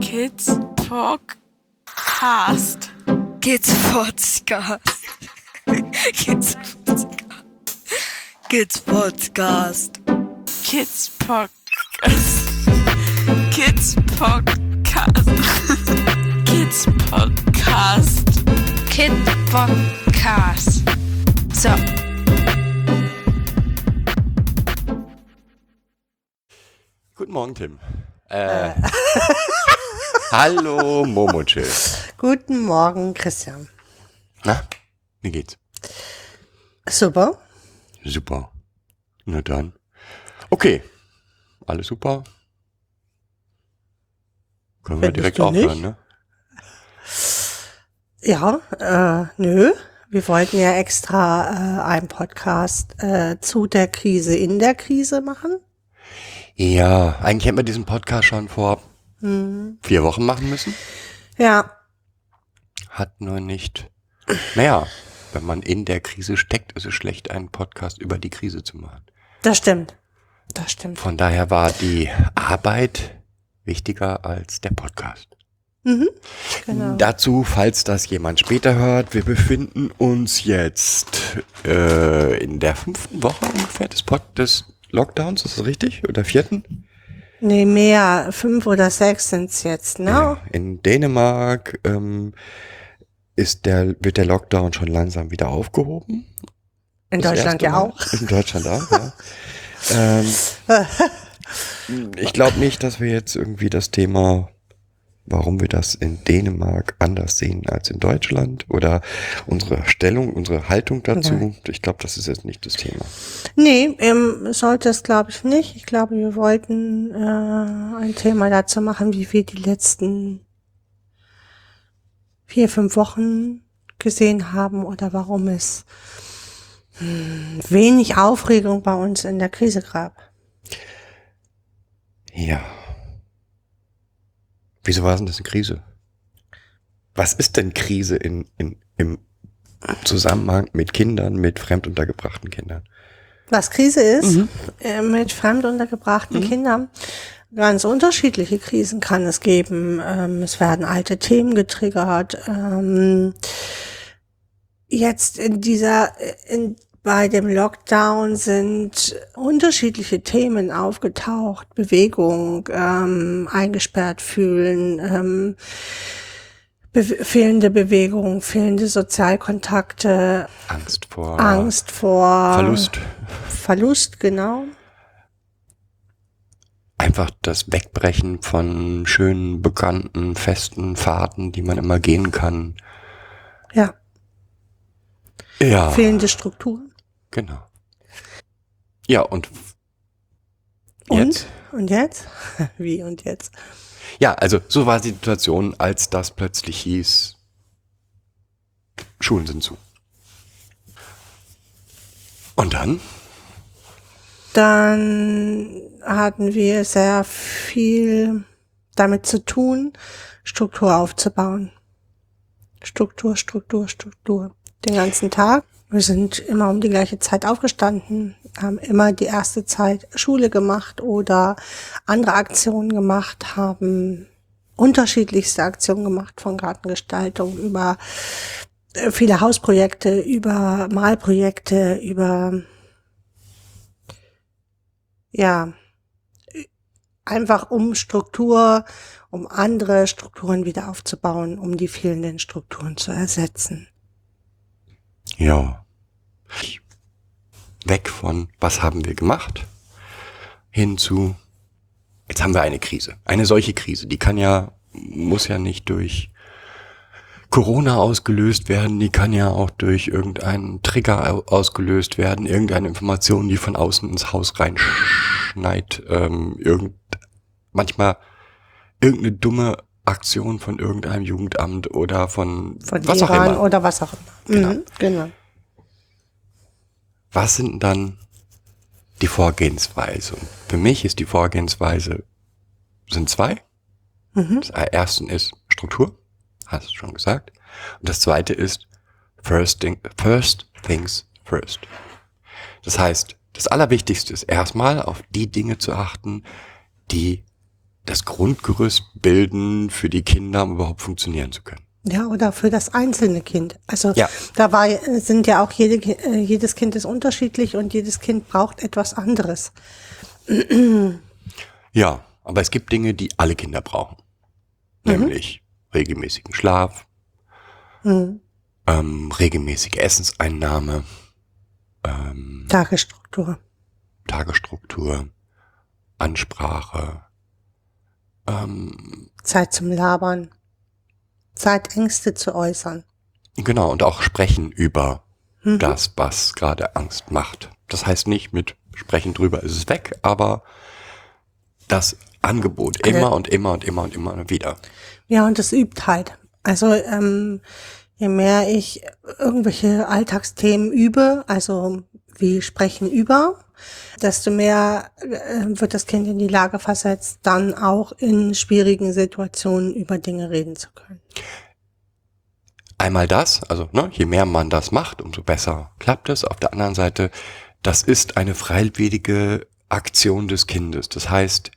Kids Podcast. Kids Podcast. Kids Podcast. Kids Podcast. Kids Podcast. Kids Podcast. Kids Podcast. Kid Podcast. So. Guten Morgen, Tim. Äh, hallo, Momochill. Guten Morgen, Christian. Na, wie geht's? Super. Super. Na dann. Okay. Alles super. Können wir Findest direkt aufhören, ne? Ja, äh, nö. Wir wollten ja extra äh, einen Podcast äh, zu der Krise in der Krise machen. Ja, eigentlich hätten wir diesen Podcast schon vor Hm. vier Wochen machen müssen. Ja, Hat nur nicht. Naja, wenn man in der Krise steckt, ist es schlecht, einen Podcast über die Krise zu machen. das stimmt. Das stimmt. Von daher war die Arbeit wichtiger als der Podcast. Mhm. Genau. Dazu, falls das jemand später hört, wir befinden uns jetzt äh, in der fünften Woche ungefähr des, Pod des Lockdowns, ist das richtig? Oder vierten? Nee, mehr. Fünf oder sechs sind's jetzt, ne? Ja, in Dänemark ähm, ist der, wird der Lockdown schon langsam wieder aufgehoben. In Das Deutschland ja auch. In Deutschland auch, ja. ähm, ich glaube nicht, dass wir jetzt irgendwie das Thema, warum wir das in Dänemark anders sehen als in Deutschland oder unsere Stellung, unsere Haltung dazu. Nein. Ich glaube, das ist jetzt nicht das Thema. Nee, ähm, sollte es glaube ich nicht. Ich glaube, wir wollten äh, ein Thema dazu machen, wie wir die letzten vier, fünf Wochen gesehen haben oder warum es hm, wenig Aufregung bei uns in der Krise gab. Ja. Wieso war denn das eine Krise? Was ist denn Krise in, in, im Zusammenhang mit Kindern, mit fremduntergebrachten Kindern? Was Krise ist, Mhm. äh, mit fremd untergebrachten Kindern, ganz unterschiedliche Krisen kann es geben. Ähm, es werden alte Themen getriggert. Ähm, jetzt in dieser, in, bei dem Lockdown sind unterschiedliche Themen aufgetaucht. Bewegung, ähm, eingesperrt fühlen, ähm, be fehlende Bewegung, fehlende Sozialkontakte, Angst vor Angst vor Verlust. Verlust, genau. Einfach das Wegbrechen von schönen, bekannten, festen Fahrten, die man immer gehen kann. Ja, Ja, fehlende Strukturen. Genau. Ja, und Und? jetzt? Und jetzt? Wie und jetzt? Ja, also so war die Situation, als das plötzlich hieß, Schulen sind zu. Und dann? Dann hatten wir sehr viel damit zu tun, Struktur aufzubauen. Struktur, Struktur, Struktur. Den ganzen Tag. Wir sind immer um die gleiche Zeit aufgestanden, haben immer die erste Zeit Schule gemacht oder andere Aktionen gemacht, haben unterschiedlichste Aktionen gemacht, von Gartengestaltung über äh, viele Hausprojekte, über Malprojekte, über ja, einfach um Struktur, um andere Strukturen wieder aufzubauen, um die fehlenden Strukturen zu ersetzen. Ja. Weg von, was haben wir gemacht, hin zu, jetzt haben wir eine Krise. Eine solche Krise, die kann ja, muss ja nicht durch Corona ausgelöst werden, die kann ja auch durch irgendeinen Trigger au- ausgelöst werden, irgendeine Information, die von außen ins Haus reinschneit, ähm, irgend, manchmal irgendeine dumme Aktion von irgendeinem Jugendamt oder von, Von was auch Iran immer. oder was auch immer. Genau. Mhm, genau. was sind dann die Vorgehensweise? Für mich ist die Vorgehensweise, sind zwei. Mhm. Das erste ist Struktur, hast du schon gesagt. Und das zweite ist first, thing, first things first. Das heißt, das Allerwichtigste ist erstmal auf die Dinge zu achten, die das Grundgerüst bilden für die Kinder, um überhaupt funktionieren zu können. Ja, oder für das einzelne Kind. Also Ja. da war, sind ja auch jede, jedes Kind ist unterschiedlich und jedes Kind braucht etwas anderes. Ja, aber es gibt Dinge, die alle Kinder brauchen. Nämlich regelmäßigen Schlaf, Mhm. ähm, regelmäßige Essenseinnahme, ähm, Tagesstruktur. Tagesstruktur, Ansprache, ähm, Zeit zum Labern. Zeit, Ängste zu äußern. genau, und auch sprechen über Mhm. das, was gerade Angst macht. Das heißt nicht mit sprechen drüber ist es weg, aber das Angebot Also- immer und immer und immer und immer wieder. Ja, und das übt halt. Also ähm, je mehr ich irgendwelche Alltagsthemen übe, also wie sprechen über, desto mehr äh, wird das Kind in die Lage versetzt, dann auch in schwierigen Situationen über Dinge reden zu können. Einmal das, also ne, je mehr man das macht, umso besser klappt es. Auf der anderen Seite, das ist eine freiwillige Aktion des Kindes. Das heißt,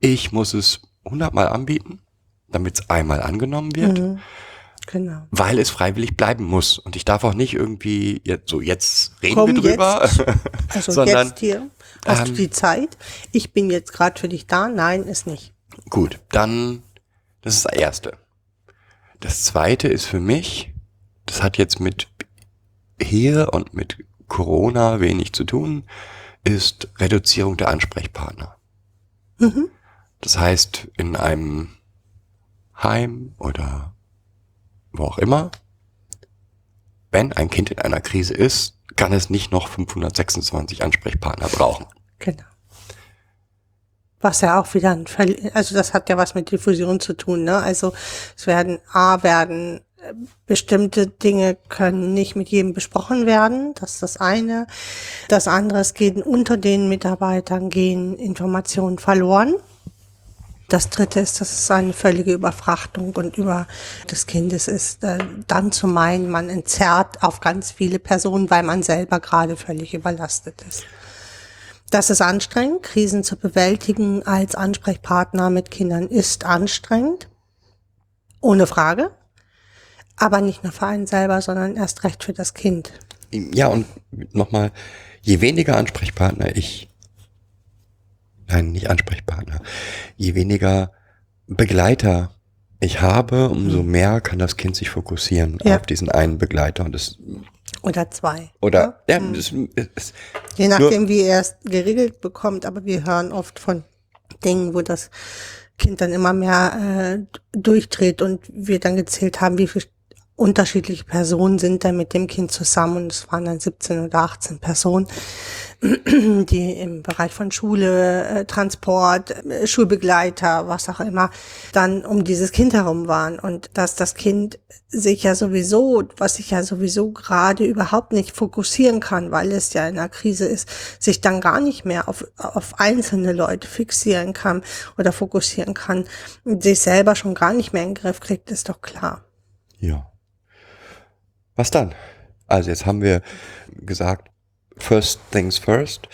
ich muss es hundertmal anbieten, damit es einmal angenommen wird, Mhm. Genau. weil es freiwillig bleiben muss. Und ich darf auch nicht irgendwie jetzt so jetzt reden Komm wir drüber, Also sondern jetzt hier hast du ähm, die Zeit. Ich bin jetzt gerade für dich da. Nein, ist nicht. Gut, dann, das ist das Erste. Das Zweite ist für mich, das hat jetzt mit hier und mit Corona wenig zu tun, ist Reduzierung der Ansprechpartner. Mhm. Das heißt, in einem Heim oder wo auch immer, wenn ein Kind in einer Krise ist, kann es nicht noch 526 Ansprechpartner brauchen. Genau. Was ja auch wieder ein Verli also das hat ja was mit Diffusion zu tun, ne? Also es werden A werden äh, bestimmte Dinge können nicht mit jedem besprochen werden, das ist das eine. Das andere, es gehen unter den Mitarbeitern gehen Informationen verloren. Das dritte ist, dass es eine völlige Überfrachtung und über des Kindes ist, äh, dann zu meinen, man entzerrt auf ganz viele Personen, weil man selber gerade völlig überlastet ist. Das ist anstrengend. Krisen zu bewältigen als Ansprechpartner mit Kindern ist anstrengend. Ohne Frage. Aber nicht nur für einen selber, sondern erst recht für das Kind. Ja, und nochmal, je weniger Ansprechpartner ich, nein, nicht Ansprechpartner, je weniger Begleiter ich habe, umso mehr kann das Kind sich fokussieren Ja. auf diesen einen Begleiter. Und das, Oder zwei. oder, ja, das, es, Je nachdem, wie er es geregelt bekommt. Aber wir hören oft von Dingen, wo das Kind dann immer mehr äh, durchdreht und wir dann gezählt haben, wie viele unterschiedliche Personen sind da mit dem Kind zusammen. Und es waren dann 17 oder 18 Personen, die im Bereich von Schule, äh, Transport, äh, Schulbegleiter, was auch immer, dann um dieses Kind herum waren. Und dass das Kind sich ja sowieso, was sich ja sowieso gerade überhaupt nicht fokussieren kann, weil es ja in einer Krise ist, sich dann gar nicht mehr auf, auf einzelne Leute fixieren kann oder fokussieren kann, sich selber schon gar nicht mehr in den Griff kriegt, ist doch klar. ja. Was dann? Also jetzt haben wir gesagt, first things first.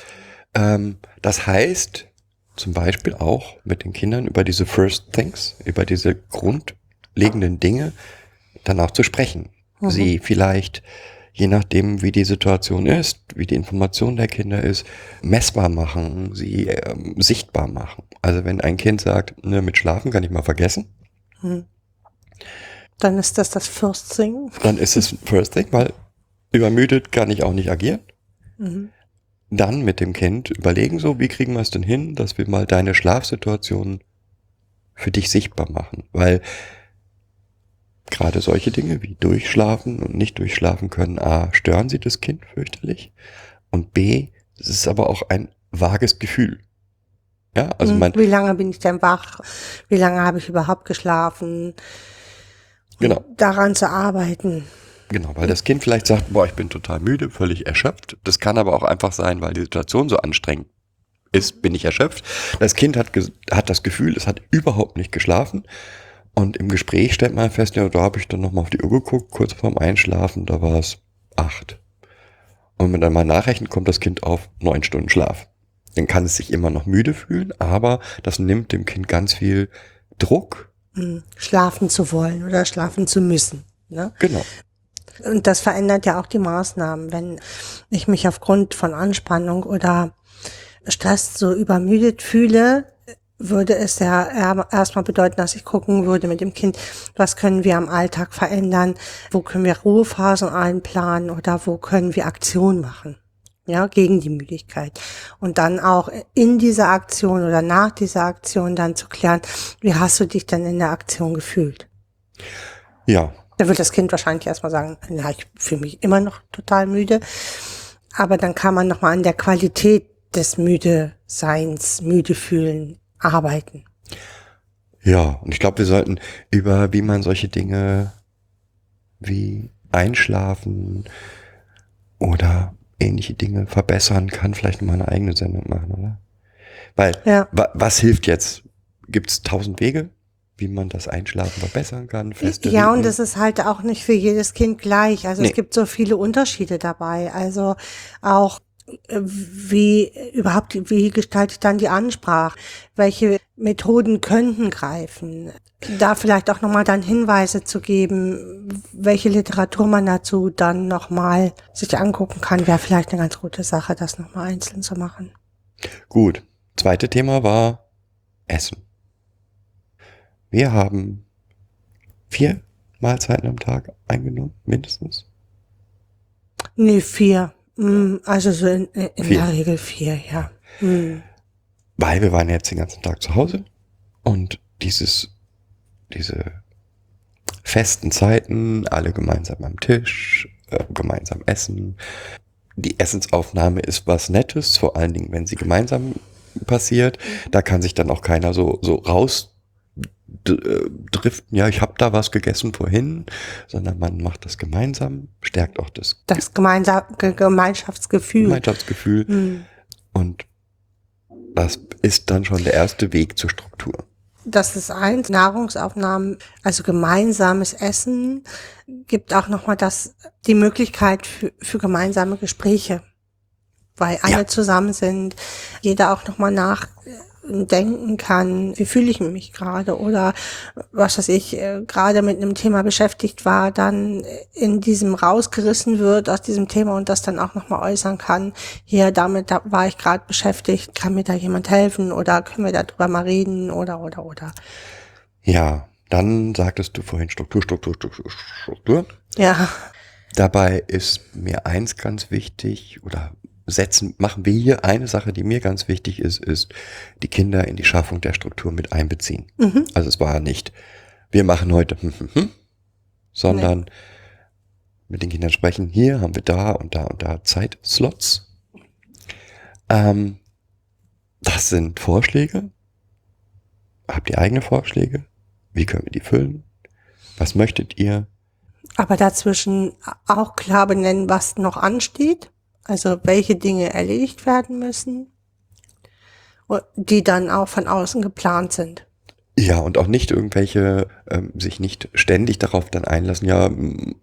Ähm, das heißt zum Beispiel auch mit den Kindern über diese first things, über diese grundlegenden Dinge danach zu sprechen. Mhm. Sie vielleicht, je nachdem, wie die Situation ist, wie die Information der Kinder ist, messbar machen, sie ähm, sichtbar machen. Also wenn ein Kind sagt, ne, mit Schlafen kann ich mal vergessen, Hm. Dann ist das das First Thing. dann ist es first thing, weil übermüdet kann ich auch nicht agieren. Mhm. Dann mit dem Kind überlegen so, wie kriegen wir es denn hin, dass wir mal deine Schlafsituation für dich sichtbar machen, weil gerade solche Dinge wie durchschlafen und nicht durchschlafen können, a, stören sie das Kind fürchterlich und b, es ist aber auch ein vages Gefühl. Ja, also Hm. man, Wie lange bin ich denn wach? Wie lange habe ich überhaupt geschlafen? Genau, Daran zu arbeiten. Genau, weil das Kind vielleicht sagt, boah, ich bin total müde, völlig erschöpft. Das kann aber auch einfach sein, weil die Situation so anstrengend ist, bin ich erschöpft. Das Kind hat, hat das Gefühl, es hat überhaupt nicht geschlafen. Und im Gespräch stellt man fest, ja, da habe ich dann nochmal auf die Uhr geguckt, kurz vorm Einschlafen, da war es acht. Und wenn man dann mal nachrechnet, kommt das Kind auf neun Stunden Schlaf. Dann kann es sich immer noch müde fühlen, aber das nimmt dem Kind ganz viel Druck. Hm, Schlafen zu wollen oder schlafen zu müssen. Ne? Genau. Und das verändert ja auch die Maßnahmen. Wenn ich mich aufgrund von Anspannung oder Stress so übermüdet fühle, würde es ja eher- erstmal bedeuten, dass ich gucken würde mit dem Kind, was können wir am Alltag verändern, wo können wir Ruhephasen einplanen oder wo können wir Aktion machen. Ja, gegen die Müdigkeit. Und dann auch in dieser Aktion oder nach dieser Aktion dann zu klären, wie hast du dich denn in der Aktion gefühlt? Ja, Da wird das Kind wahrscheinlich erstmal sagen, na, ich fühle mich immer noch total müde. Aber dann kann man nochmal an der Qualität des Müde-Seins, müde fühlen, arbeiten. Ja, und ich glaube, wir sollten über, wie man solche Dinge wie Einschlafen oder ähnliche Dinge verbessern kann, vielleicht mal eine eigene Sendung machen, oder? Weil, Ja. wa was hilft jetzt? Gibt es tausend Wege, wie man das Einschlafen verbessern kann? Feste Ja, und Rhythmen? das ist halt auch nicht für jedes Kind gleich. Also Nee. es gibt so viele Unterschiede dabei. Also auch äh, wie überhaupt, wie gestalte ich dann die Ansprache? Welche Methoden könnten greifen? Da vielleicht auch nochmal dann Hinweise zu geben, welche Literatur man dazu dann nochmal sich angucken kann, wäre vielleicht eine ganz gute Sache, das nochmal einzeln zu machen. Gut. Zweite Thema war Essen. Wir haben vier Mahlzeiten am Tag eingenommen, mindestens. Nee, vier. Mm, Also so in, in der Regel vier, ja. Mm. Weil wir waren jetzt den ganzen Tag zu Hause und dieses, diese festen Zeiten, alle gemeinsam am Tisch, äh, gemeinsam essen. Die Essensaufnahme ist was Nettes, vor allen Dingen, wenn sie gemeinsam passiert. Da kann sich dann auch keiner so, so raus d- äh, driften, ja, ich habe da was gegessen vorhin, sondern man macht das gemeinsam, stärkt auch das Das gemeinsam, Ge- Gemeinschaftsgefühl. Gemeinschaftsgefühl Mm. und das ist dann schon der erste Weg zur Struktur. Das ist eins. Nahrungsaufnahmen, also gemeinsames Essen, gibt auch nochmal das, die Möglichkeit für, für gemeinsame Gespräche. Weil alle Ja. zusammen sind, jeder auch nochmal nachdenken kann, wie fühle ich mich gerade oder was weiß ich, äh, gerade mit einem Thema beschäftigt war, dann in diesem rausgerissen wird aus diesem Thema und das dann auch nochmal äußern kann. Hier, damit da war ich gerade beschäftigt, kann mir da jemand helfen oder können wir darüber mal reden oder oder oder. Ja, dann sagtest du vorhin Struktur, Struktur, Struktur, Struktur. Ja. Dabei ist mir eins ganz wichtig oder setzen, machen wir hier eine Sache, die mir ganz wichtig ist, ist die Kinder in die Schaffung der Struktur mit einbeziehen. Mhm. Also es war nicht, wir machen heute, hm, hm, hm, sondern mit den Kindern sprechen, hier haben wir da und da und da Zeitslots. Ähm, das sind Vorschläge. Habt ihr eigene Vorschläge? Wie können wir die füllen? Was möchtet ihr? Aber dazwischen auch klar benennen, was noch ansteht. Also welche Dinge erledigt werden müssen, die dann auch von außen geplant sind. Ja, und auch nicht irgendwelche, ähm, sich nicht ständig darauf dann einlassen, ja,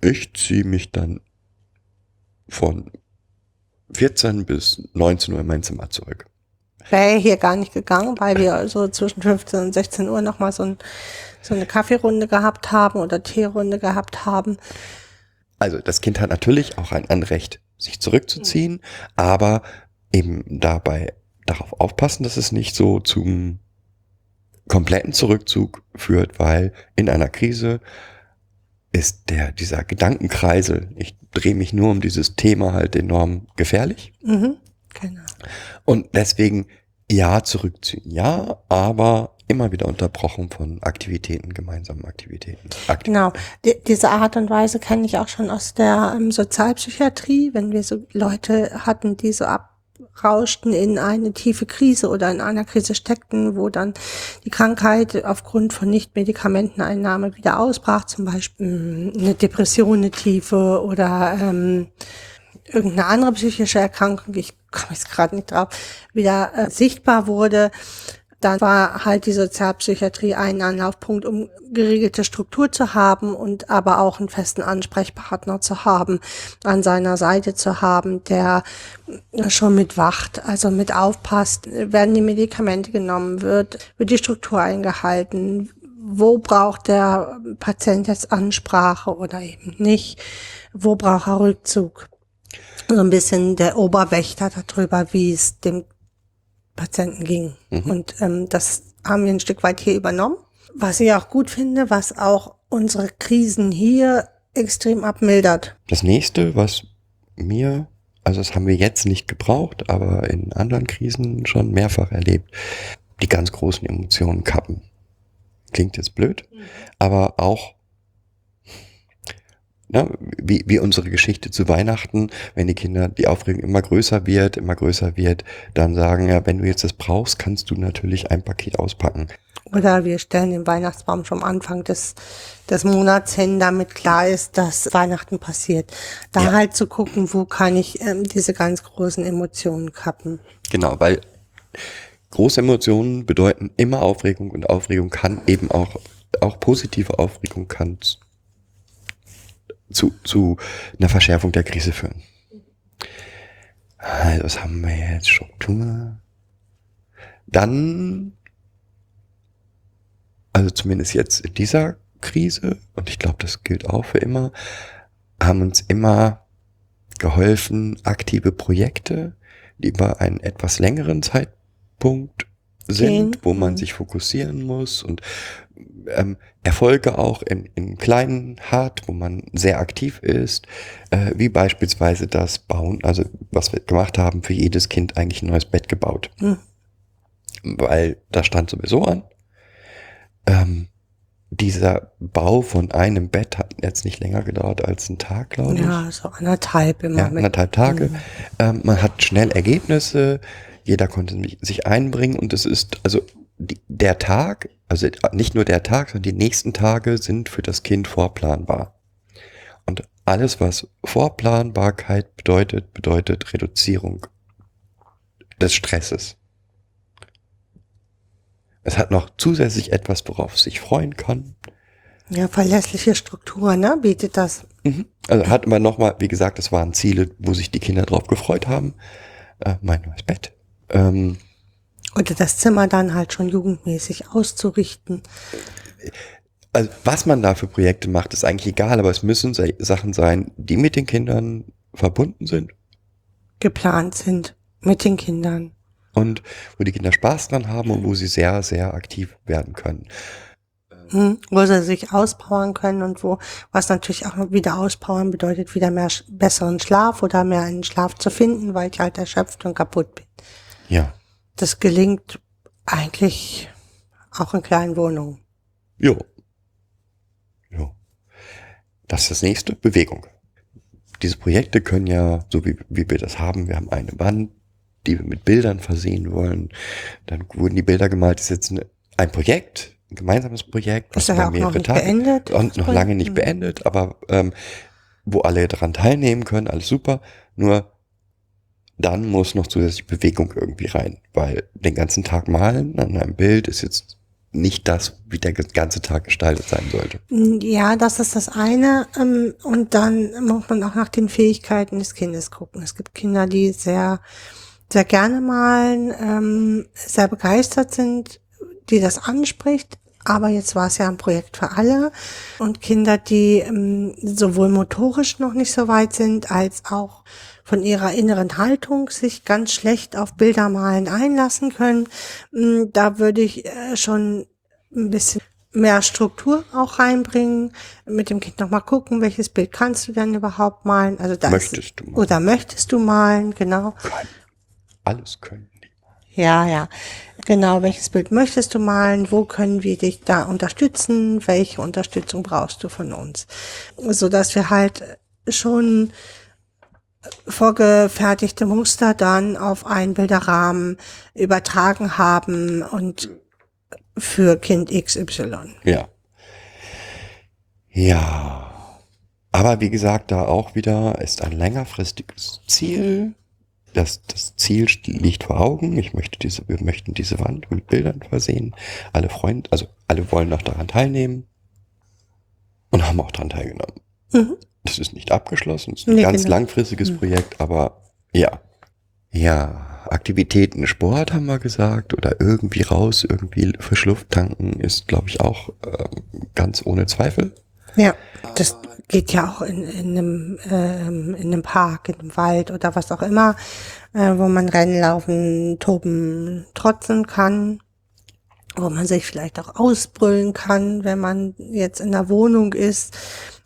ich ziehe mich dann von 14 bis 19 Uhr in mein Zimmer zurück. Wäre hier gar nicht gegangen, weil wir so zwischen 15 und 16 Uhr nochmal so, ein, so eine Kaffeerunde gehabt haben oder Teerunde gehabt haben. Also das Kind hat natürlich auch ein Anrecht, sich zurückzuziehen, aber eben dabei darauf aufpassen, dass es nicht so zum kompletten Zurückzug führt, weil in einer Krise ist der, dieser Gedankenkreisel, ich drehe mich nur um dieses Thema halt enorm gefährlich. Mhm. Genau. Und deswegen ja zurückziehen, ja, aber immer wieder unterbrochen von Aktivitäten, gemeinsamen Aktivitäten. Aktiv Genau. Die, diese Art und Weise kenne ich auch schon aus der ähm, Sozialpsychiatrie, wenn wir so Leute hatten, die so abrauschten in eine tiefe Krise oder in einer Krise steckten, wo dann die Krankheit aufgrund von Nicht-Medikamenteneinnahme wieder ausbrach, zum Beispiel ähm, eine Depression, eine tiefe oder ähm, irgendeine andere psychische Erkrankung, ich komme jetzt gerade nicht drauf, wieder äh, sichtbar wurde, dann war halt die Sozialpsychiatrie ein Anlaufpunkt, um geregelte Struktur zu haben und aber auch einen festen Ansprechpartner zu haben, an seiner Seite zu haben, der schon mitwacht, also mit aufpasst, werden die Medikamente genommen, wird, wird die Struktur eingehalten, wo braucht der Patient jetzt Ansprache oder eben nicht, wo braucht er Rückzug. So ein bisschen der Oberwächter darüber, wie es dem Patienten ging. Mhm. Und ähm, das haben wir ein Stück weit hier übernommen. Was ich auch gut finde, was auch unsere Krisen hier extrem abmildert. Das nächste, was mir, also das haben wir jetzt nicht gebraucht, aber in anderen Krisen schon mehrfach erlebt, die ganz großen Emotionen kappen. Klingt jetzt blöd, aber auch ne, wie, wie unsere Geschichte zu Weihnachten, wenn die Kinder, die Aufregung immer größer wird, immer größer wird, dann sagen, ja, wenn du jetzt das brauchst, kannst du natürlich ein Paket auspacken. Oder wir stellen den Weihnachtsbaum schon am Anfang des, des Monats hin, damit klar ist, dass Weihnachten passiert. Da Ja. halt zu gucken, wo kann ich ähm, diese ganz großen Emotionen kappen. Genau, weil große Emotionen bedeuten immer Aufregung und Aufregung kann eben auch, auch positive Aufregung kann zu, zu einer Verschärfung der Krise führen. Also, was haben wir jetzt? Struktur. Dann, also zumindest jetzt in dieser Krise, und ich glaube, das gilt auch für immer, haben uns immer geholfen, aktive Projekte, die über einen etwas längeren Zeitpunkt sind, Gehen. wo man Mhm. sich fokussieren muss und ähm, Erfolge auch in, in kleinen hat, wo man sehr aktiv ist, äh, wie beispielsweise das Bauen, also was wir gemacht haben, für jedes Kind eigentlich ein neues Bett gebaut. Mhm. Weil das stand sowieso an. Ähm, dieser Bau von einem Bett hat jetzt nicht länger gedauert als einen Tag, glaube ich. Ja, so anderthalb immer Ja, anderthalb Tage. Mhm. Ähm, man hat schnell Ergebnisse, jeder konnte sich- einbringen und es ist, also der Tag, also nicht nur der Tag, sondern die nächsten Tage sind für das Kind vorplanbar. Und alles, was Vorplanbarkeit bedeutet, bedeutet Reduzierung des Stresses. Es hat noch zusätzlich etwas, worauf es sich freuen kann. Ja, verlässliche Struktur, ne, bietet das. Mhm. Also hat man nochmal, wie gesagt, das waren Ziele, wo sich die Kinder drauf gefreut haben. Äh, mein neues Bett. Ähm, Oder das Zimmer dann halt schon jugendmäßig auszurichten. also was man da für Projekte macht, ist eigentlich egal, aber es müssen se- Sachen sein, die mit den Kindern verbunden sind geplant sind mit den Kindern. und wo die Kinder Spaß dran haben und wo sie sehr, sehr aktiv werden können. Hm, wo sie sich auspowern können und wo, was natürlich auch wieder auspowern bedeutet, wieder mehr besseren Schlaf oder mehr einen Schlaf zu finden, weil ich halt erschöpft und kaputt bin. Ja. Das gelingt eigentlich auch in kleinen Wohnungen. Jo. Jo. Das ist das nächste, Bewegung. Diese Projekte können ja, so wie, wie wir das haben, wir haben eine Wand, die wir mit Bildern versehen wollen. Dann wurden die Bilder gemalt. Das ist jetzt ein Projekt, ein gemeinsames Projekt, Ist ja auch noch nicht beendet. und noch lange nicht Hm. beendet, aber ähm, wo alle daran teilnehmen können, alles super. Nur dann muss noch zusätzlich Bewegung irgendwie rein, weil den ganzen Tag malen an einem Bild ist jetzt nicht das, wie der ganze Tag gestaltet sein sollte. Ja, das ist das eine. ähm, Und dann muss man auch nach den Fähigkeiten des Kindes gucken. Es gibt Kinder, die sehr, sehr gerne malen, ähm, sehr begeistert sind, die das anspricht. Aber jetzt war es ja ein Projekt für alle. Und Kinder, die ähm, sowohl motorisch noch nicht so weit sind, als auch von ihrer inneren Haltung sich ganz schlecht auf Bildermalen einlassen können. Mm, Da würde ich äh, schon ein bisschen mehr Struktur auch reinbringen, mit dem Kind nochmal gucken, welches Bild kannst du denn überhaupt malen? Also da Möchtest ist, du malen? Oder möchtest du malen, genau. Alles können. Ja, ja. Genau, welches Bild möchtest du malen? Wo können wir dich da unterstützen? Welche Unterstützung brauchst du von uns? So dass wir halt schon vorgefertigte Muster dann auf einen Bilderrahmen übertragen haben und für Kind XY. Ja. Ja. Aber wie gesagt, da auch wieder ist ein längerfristiges Ziel. das, das Ziel liegt vor Augen. Ich möchte diese, wir möchten diese Wand mit Bildern versehen. Alle Freunde, also alle wollen noch daran teilnehmen und haben auch daran teilgenommen. Mhm. Das ist nicht abgeschlossen, es ist ein Nee, ganz genau. langfristiges Mhm. Projekt, aber ja. Ja, Aktivitäten, Sport haben wir gesagt oder irgendwie raus, irgendwie frisch Luft tanken ist, glaube ich, auch ähm, ganz ohne Zweifel. Ja, das geht ja auch in, in, einem, ähm, in einem Park, in einem Wald oder was auch immer, äh, wo man Rennen laufen, toben, trotzen kann, wo man sich vielleicht auch ausbrüllen kann, wenn man jetzt in der Wohnung ist,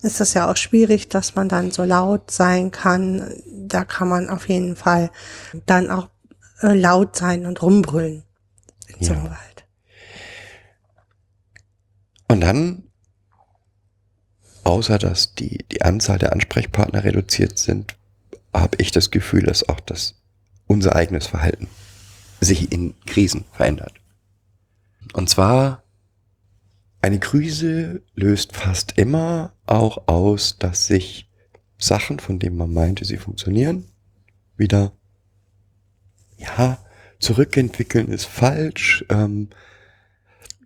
ist das ja auch schwierig, dass man dann so laut sein kann. Da kann man auf jeden Fall dann auch äh, laut sein und rumbrüllen einem Ja. Wald. Und dann, außer dass die, die Anzahl der Ansprechpartner reduziert sind, habe ich das Gefühl, dass auch das unser eigenes Verhalten sich in Krisen verändert. Und zwar, eine Krise löst fast immer auch aus, dass sich Sachen, von denen man meinte, sie funktionieren, wieder, ja, zurückentwickeln ist falsch, ähm,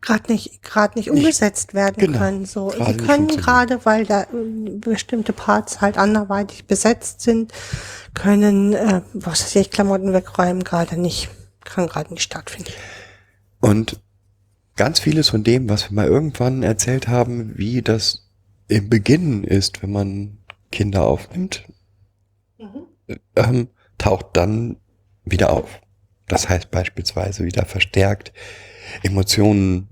gerade nicht gerade nicht Nicht- umgesetzt werden genau, können. So, sie nicht können gerade, weil da äh, bestimmte Parts halt anderweitig besetzt sind, können äh, was weiß ich Klamotten wegräumen gerade nicht, kann gerade nicht stattfinden. Und ganz vieles von dem, was wir mal irgendwann erzählt haben, wie das im Beginn ist, wenn man Kinder aufnimmt, ähm, taucht dann wieder auf. Das heißt beispielsweise wieder verstärkt Emotionen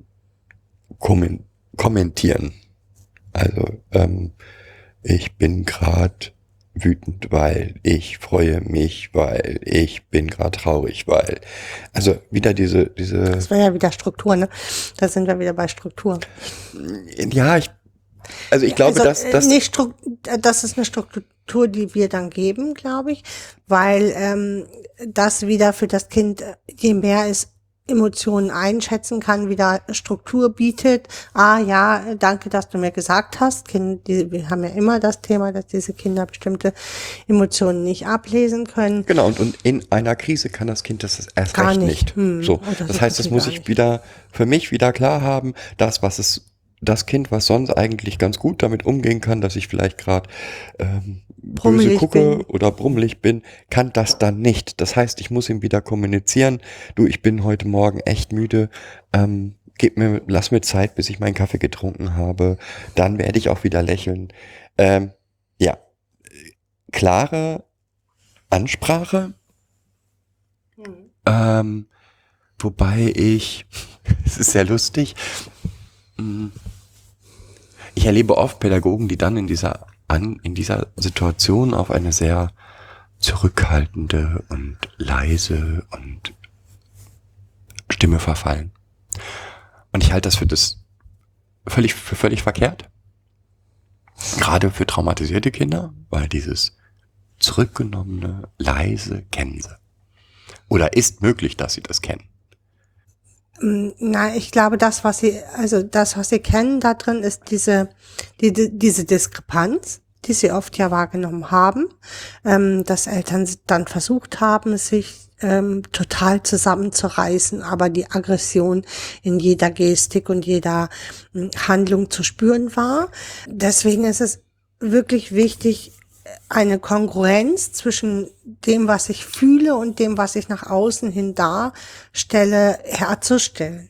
kommen, kommentieren. Also ähm, ich bin gerade wütend, weil ich freue mich, weil ich bin gerade traurig, weil also wieder diese diese Das wäre ja wieder Struktur, ne? Da sind wir wieder bei Struktur. ja ich also ich glaube, also, dass das nicht Struk äh, das ist eine Struktur, die wir dann geben, glaube ich, weil ähm, das wieder für das Kind, äh, je mehr es Emotionen einschätzen kann, wieder Struktur bietet. Ah ja, danke, dass du mir gesagt hast. Kind, die, wir haben ja immer das Thema, dass diese Kinder bestimmte Emotionen nicht ablesen können. Genau, und, und in einer Krise kann das Kind das erst Gar recht nicht. nicht. Hm. So, Oder so das heißt, das muss ich wieder für mich wieder klar haben, das, was es, das Kind, was sonst eigentlich ganz gut damit umgehen kann, dass ich vielleicht gerade ähm, böse gucke bin. oder brummelig bin, kann das dann nicht. Das heißt, ich muss ihm wieder kommunizieren, du, ich bin heute Morgen echt müde, ähm, gib mir, lass mir Zeit, bis ich meinen Kaffee getrunken habe, dann werde ich auch wieder lächeln. Ähm, ja, klare Ansprache, ähm, wobei ich, es ist sehr lustig, mh, ich erlebe oft Pädagogen, die dann in dieser, an, in dieser Situation auf eine sehr zurückhaltende und leise und Stimme verfallen. Und ich halte das für das völlig, für völlig verkehrt. Gerade für traumatisierte Kinder, weil dieses zurückgenommene, leise kennen sie. Oder ist möglich, dass sie das kennen. Mm, Na, ich glaube, das, was sie, also das, was sie kennen da drin, ist diese, die, die, diese Diskrepanz, die sie oft ja wahrgenommen haben, ähm, dass Eltern dann versucht haben, sich ähm, total zusammenzureißen, aber die Aggression in jeder Gestik und jeder mm, Handlung zu spüren war. Deswegen ist es wirklich wichtig, eine Kongruenz zwischen dem, was ich fühle und dem, was ich nach außen hin darstelle, herzustellen.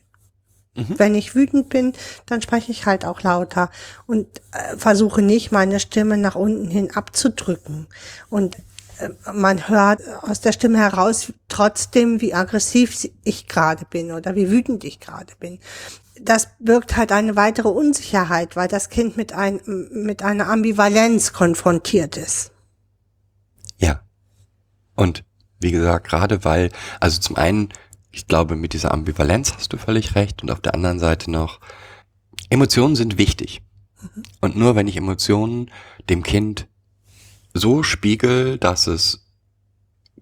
Wenn ich wütend bin, dann spreche ich halt auch lauter und äh, versuche nicht, meine Stimme nach unten hin abzudrücken. Und äh, man hört aus der Stimme heraus trotzdem, wie aggressiv ich gerade bin oder wie wütend ich gerade bin. Das birgt halt eine weitere Unsicherheit, weil das Kind mit, ein, mit einer Ambivalenz konfrontiert ist. Ja. Und wie gesagt, gerade weil, also zum einen, ich glaube, mit dieser Ambivalenz hast du völlig recht und auf der anderen Seite noch, Emotionen sind wichtig. Und nur wenn ich Emotionen dem Kind so spiegel, dass es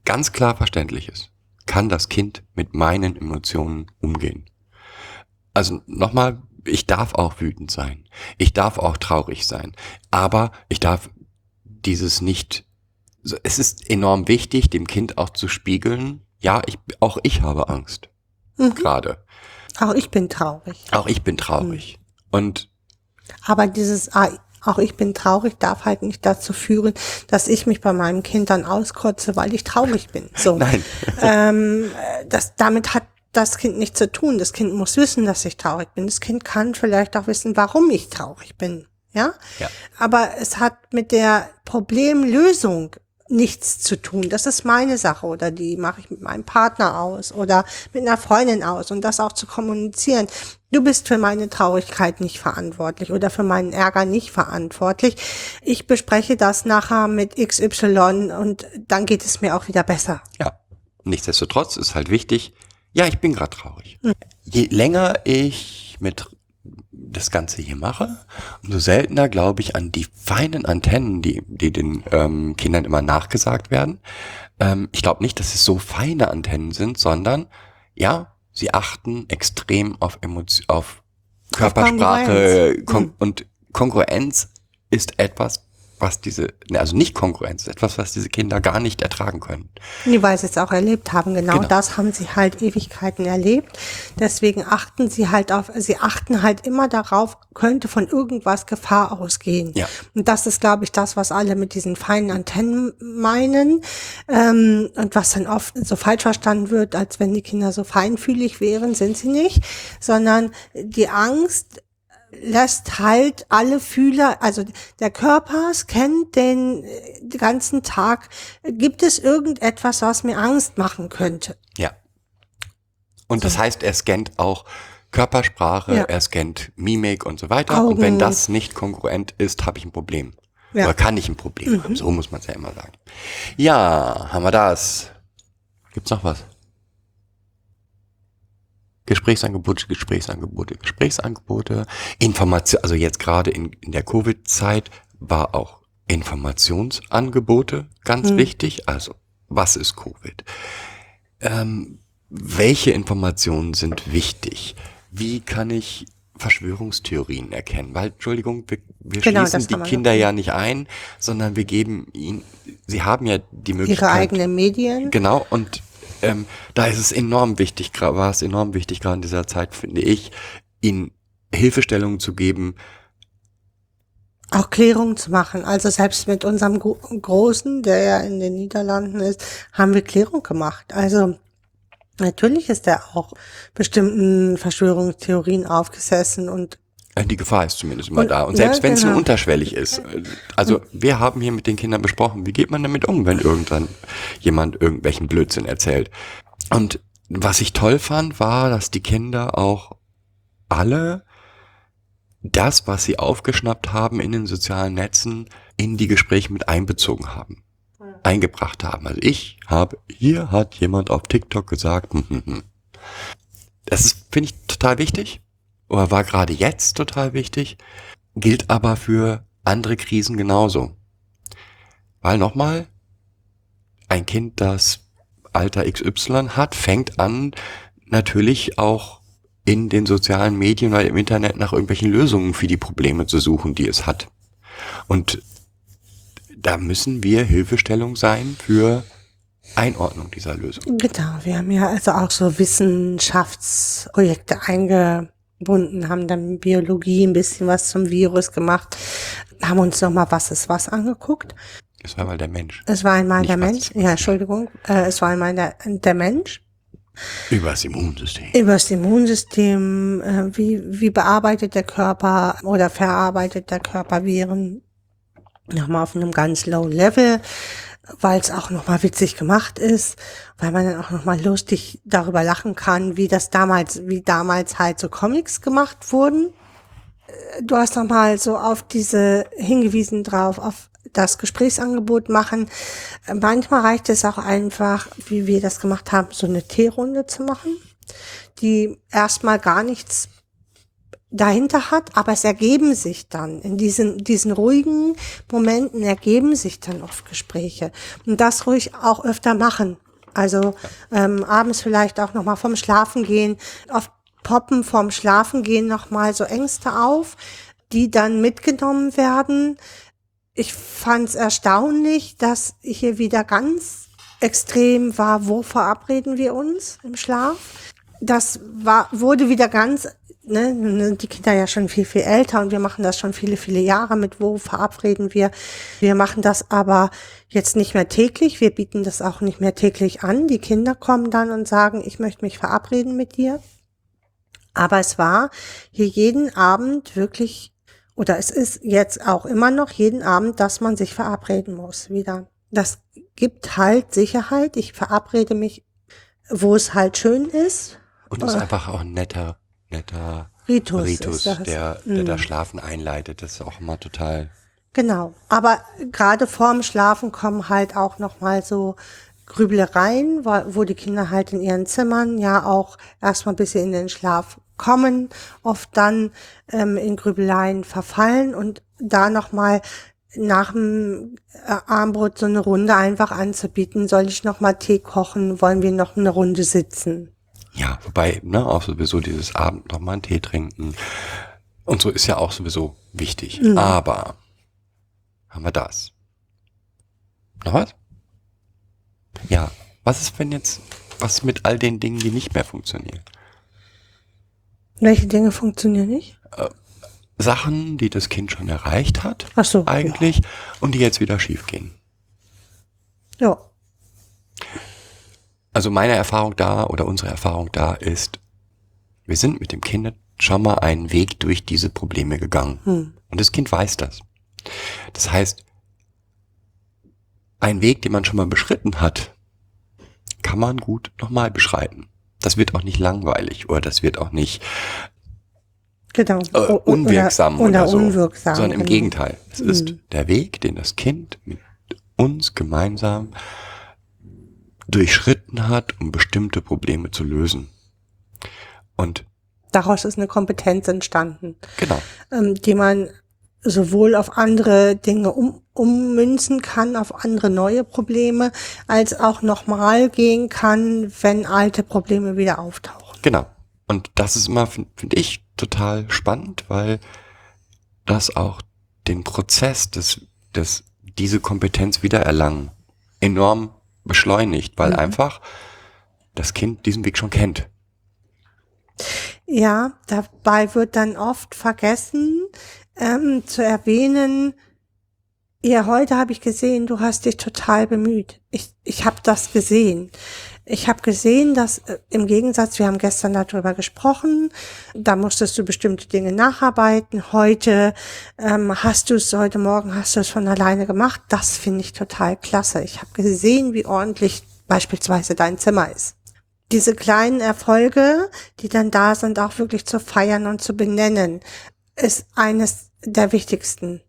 ganz klar verständlich ist, kann das Kind mit meinen Emotionen umgehen. Also nochmal, ich darf auch wütend sein. Ich darf auch traurig sein. Aber ich darf dieses nicht es ist enorm wichtig, dem Kind auch zu spiegeln, ja, ich, auch ich habe Angst. Mhm. Gerade. Auch ich bin traurig. Auch ich bin traurig. Und Aber dieses, ah, auch ich bin traurig, darf halt nicht dazu führen, dass ich mich bei meinem Kind dann auskotze, weil ich traurig bin. So. nein, ähm, das, damit hat das Kind nichts zu tun. Das Kind muss wissen, dass ich traurig bin. Das Kind kann vielleicht auch wissen, warum ich traurig bin. Ja? Ja. Aber es hat mit der Problemlösung nichts zu tun. Das ist meine Sache oder die mache ich mit meinem Partner aus oder mit einer Freundin aus und das auch zu kommunizieren. Du bist für meine Traurigkeit nicht verantwortlich oder für meinen Ärger nicht verantwortlich. Ich bespreche das nachher mit XY und dann geht es mir auch wieder besser. ja. Nichtsdestotrotz ist halt wichtig, ja, ich bin gerade traurig. Je länger ich mit das Ganze hier mache, umso seltener glaube ich an die feinen Antennen, die, die den ähm, Kindern immer nachgesagt werden. Ähm, ich glaube nicht, dass es so feine Antennen sind, sondern ja, sie achten extrem auf Emotion, auf Körpersprache Kongruenz. Kon Hm. und Kongruenz ist etwas, was diese, ne, also nicht Kongruenz, ist etwas, was diese Kinder gar nicht ertragen können. Nee, weil sie es auch erlebt haben. Genau, Genau. das haben sie halt Ewigkeiten erlebt. Deswegen achten sie halt auf, sie achten halt immer darauf, könnte von irgendwas Gefahr ausgehen. Ja. Und das ist, glaube ich, das, was alle mit diesen feinen Antennen meinen. Ähm, und was dann oft so falsch verstanden wird, als wenn die Kinder so feinfühlig wären, sind sie nicht, sondern die Angst lässt halt alle Fühler, also der Körper scannt den äh, den ganzen Tag. Gibt es irgendetwas, was mir Angst machen könnte? Ja. Und das heißt, er scannt auch Körpersprache, Ja. er scannt Mimik und so weiter. Und wenn Augen. das nicht kongruent ist, habe ich ein Problem. Ja. Mhm. Oder kann ich ein Problem haben. So muss man es ja immer sagen. Ja, haben wir das. Gibt's noch was? Gesprächsangebote, Gesprächsangebote, Gesprächsangebote, Information, also jetzt gerade in, in der Covid-Zeit war auch Informationsangebote ganz Mhm. wichtig. Also, was ist Covid? Ähm, welche Informationen sind wichtig? Wie kann ich Verschwörungstheorien erkennen? Weil, Entschuldigung, wir, wir Genau, schließen die Kinder ja nicht ein, sondern wir geben ihnen, sie haben ja die Ihre Möglichkeit. eigenen Medien? Genau, und ähm, da ist es enorm wichtig, war es enorm wichtig, gerade in dieser Zeit, finde ich, ihnen Hilfestellungen zu geben. auch Klärung zu machen. Also selbst mit unserem Gro Großen, der ja in den Niederlanden ist, haben wir Klärung gemacht. Also natürlich ist er auch bestimmten Verschwörungstheorien aufgesessen und Die Gefahr ist zumindest immer Und- da. Und ja, selbst wenn es nur genau. unterschwellig ist. äh, Also wir haben hier mit den Kindern besprochen, wie geht man damit um, wenn irgendwann jemand irgendwelchen Blödsinn erzählt. Und was ich toll fand, war, dass die Kinder auch alle das, was sie aufgeschnappt haben in den sozialen Netzen, in die Gespräche mit einbezogen haben, eingebracht haben. Also ich habe, hier hat jemand auf TikTok gesagt, hm, hm, hm. das ist, finde ich, total wichtig oder war gerade jetzt total wichtig, gilt aber für andere Krisen genauso. Weil nochmal, ein Kind, das Alter XY hat, fängt an, natürlich auch in den sozialen Medien oder im Internet nach irgendwelchen Lösungen für die Probleme zu suchen, die es hat. Und da müssen wir Hilfestellung sein für Einordnung dieser Lösung. genau, wir haben ja also auch so Wissenschaftsprojekte eingebunden, haben dann Biologie ein bisschen was zum Virus gemacht, haben uns nochmal was ist was angeguckt. Das war mal der Mensch. Es war einmal Nicht der Mensch, ja, Entschuldigung, äh, es war einmal der, der Mensch. Über das Immunsystem. Über das Immunsystem, äh, wie, wie bearbeitet der Körper oder verarbeitet der Körper Viren nochmal auf einem ganz low Level, weil es auch nochmal witzig gemacht ist, weil man dann auch nochmal lustig darüber lachen kann, wie das damals, wie damals halt so Comics gemacht wurden. Äh, Du hast nochmal so auf diese hingewiesen drauf, auf das Gesprächsangebot machen. Äh, Manchmal reicht es auch einfach, wie wir das gemacht haben, so eine Teerunde zu machen, die erstmal gar nichts dahinter hat, aber es ergeben sich dann, in diesen, diesen ruhigen Momenten ergeben sich dann oft Gespräche. Und das ruhig auch öfter machen. Also ähm, abends vielleicht auch nochmal vom Schlafen gehen. Oft poppen vom Schlafen gehen nochmal so Ängste auf, die dann mitgenommen werden ich fand es erstaunlich, dass hier wieder ganz extrem war, wo verabreden wir uns im Schlaf. Das war, wurde wieder ganz, ne, nun sind die Kinder ja schon viel, viel älter und wir machen das schon viele, viele Jahre mit, wo verabreden wir. Wir machen das aber jetzt nicht mehr täglich. Wir bieten das auch nicht mehr täglich an. Die Kinder kommen dann und sagen, ich möchte mich verabreden mit dir. Aber es war hier jeden Abend wirklich, oder es ist jetzt auch immer noch jeden Abend, dass man sich verabreden muss wieder. Das gibt halt Sicherheit. Ich verabrede mich, wo es halt schön ist. Und ist Äh. einfach auch ein netter, netter Ritus, Ritus, der, der Mm. das Schlafen einleitet. Das ist auch immer total. Genau. Aber gerade vorm Schlafen kommen halt auch noch mal so Grübelereien, wo, wo die Kinder halt in ihren Zimmern ja auch erstmal ein bisschen in den Schlaf kommen, oft dann ähm, in Grübeleien verfallen und da noch mal nach dem äh, Armbrot so eine Runde einfach anzubieten. Soll ich noch mal Tee kochen? Wollen wir noch eine Runde sitzen? Ja, wobei, ne, auch sowieso dieses Abend noch mal einen Tee trinken. Und so ist ja auch sowieso wichtig. Mhm. Aber haben wir das. Noch was? Ja. Was ist, wenn jetzt, was mit all den Dingen, die nicht mehr funktionieren? Welche Dinge funktionieren nicht? Sachen, die das Kind schon erreicht hat, Ach so, eigentlich, und die jetzt wieder schief gehen. Ja. Also meine Erfahrung da oder unsere Erfahrung da ist, wir sind mit dem Kind schon mal einen Weg durch diese Probleme gegangen. Hm. Und das Kind weiß das. Das heißt, ein Weg, den man schon mal beschritten hat, kann man gut nochmal beschreiten. Das wird auch nicht langweilig oder das wird auch nicht Genau. äh, O- oder- unwirksam oder, oder, so, unwirksam. sondern im genau. Gegenteil. Es ist Mhm. der Weg, den das Kind mit uns gemeinsam durchschritten hat, um bestimmte Probleme zu lösen. Und Daraus ist eine Kompetenz entstanden, genau, ähm, die man sowohl auf andere Dinge um, ummünzen kann, auf andere neue Probleme, als auch nochmal gehen kann, wenn alte Probleme wieder auftauchen. genau. Und das ist immer, finde find ich, total spannend, weil das auch den Prozess des, des diese Kompetenz wiedererlangen enorm beschleunigt, weil Mhm. einfach das Kind diesen Weg schon kennt. Ja, dabei wird dann oft vergessen ähm, zu erwähnen, ja, heute habe ich gesehen, du hast dich total bemüht. Ich, ich habe das gesehen. Ich habe gesehen, dass äh, im Gegensatz, wir haben gestern darüber gesprochen, da musstest du bestimmte Dinge nacharbeiten. Heute ähm, hast du es, heute Morgen hast du es von alleine gemacht. Das finde ich total klasse. Ich habe gesehen, wie ordentlich beispielsweise dein Zimmer ist diese kleinen Erfolge, die dann da sind, auch wirklich zu feiern und zu benennen, ist eines der wichtigsten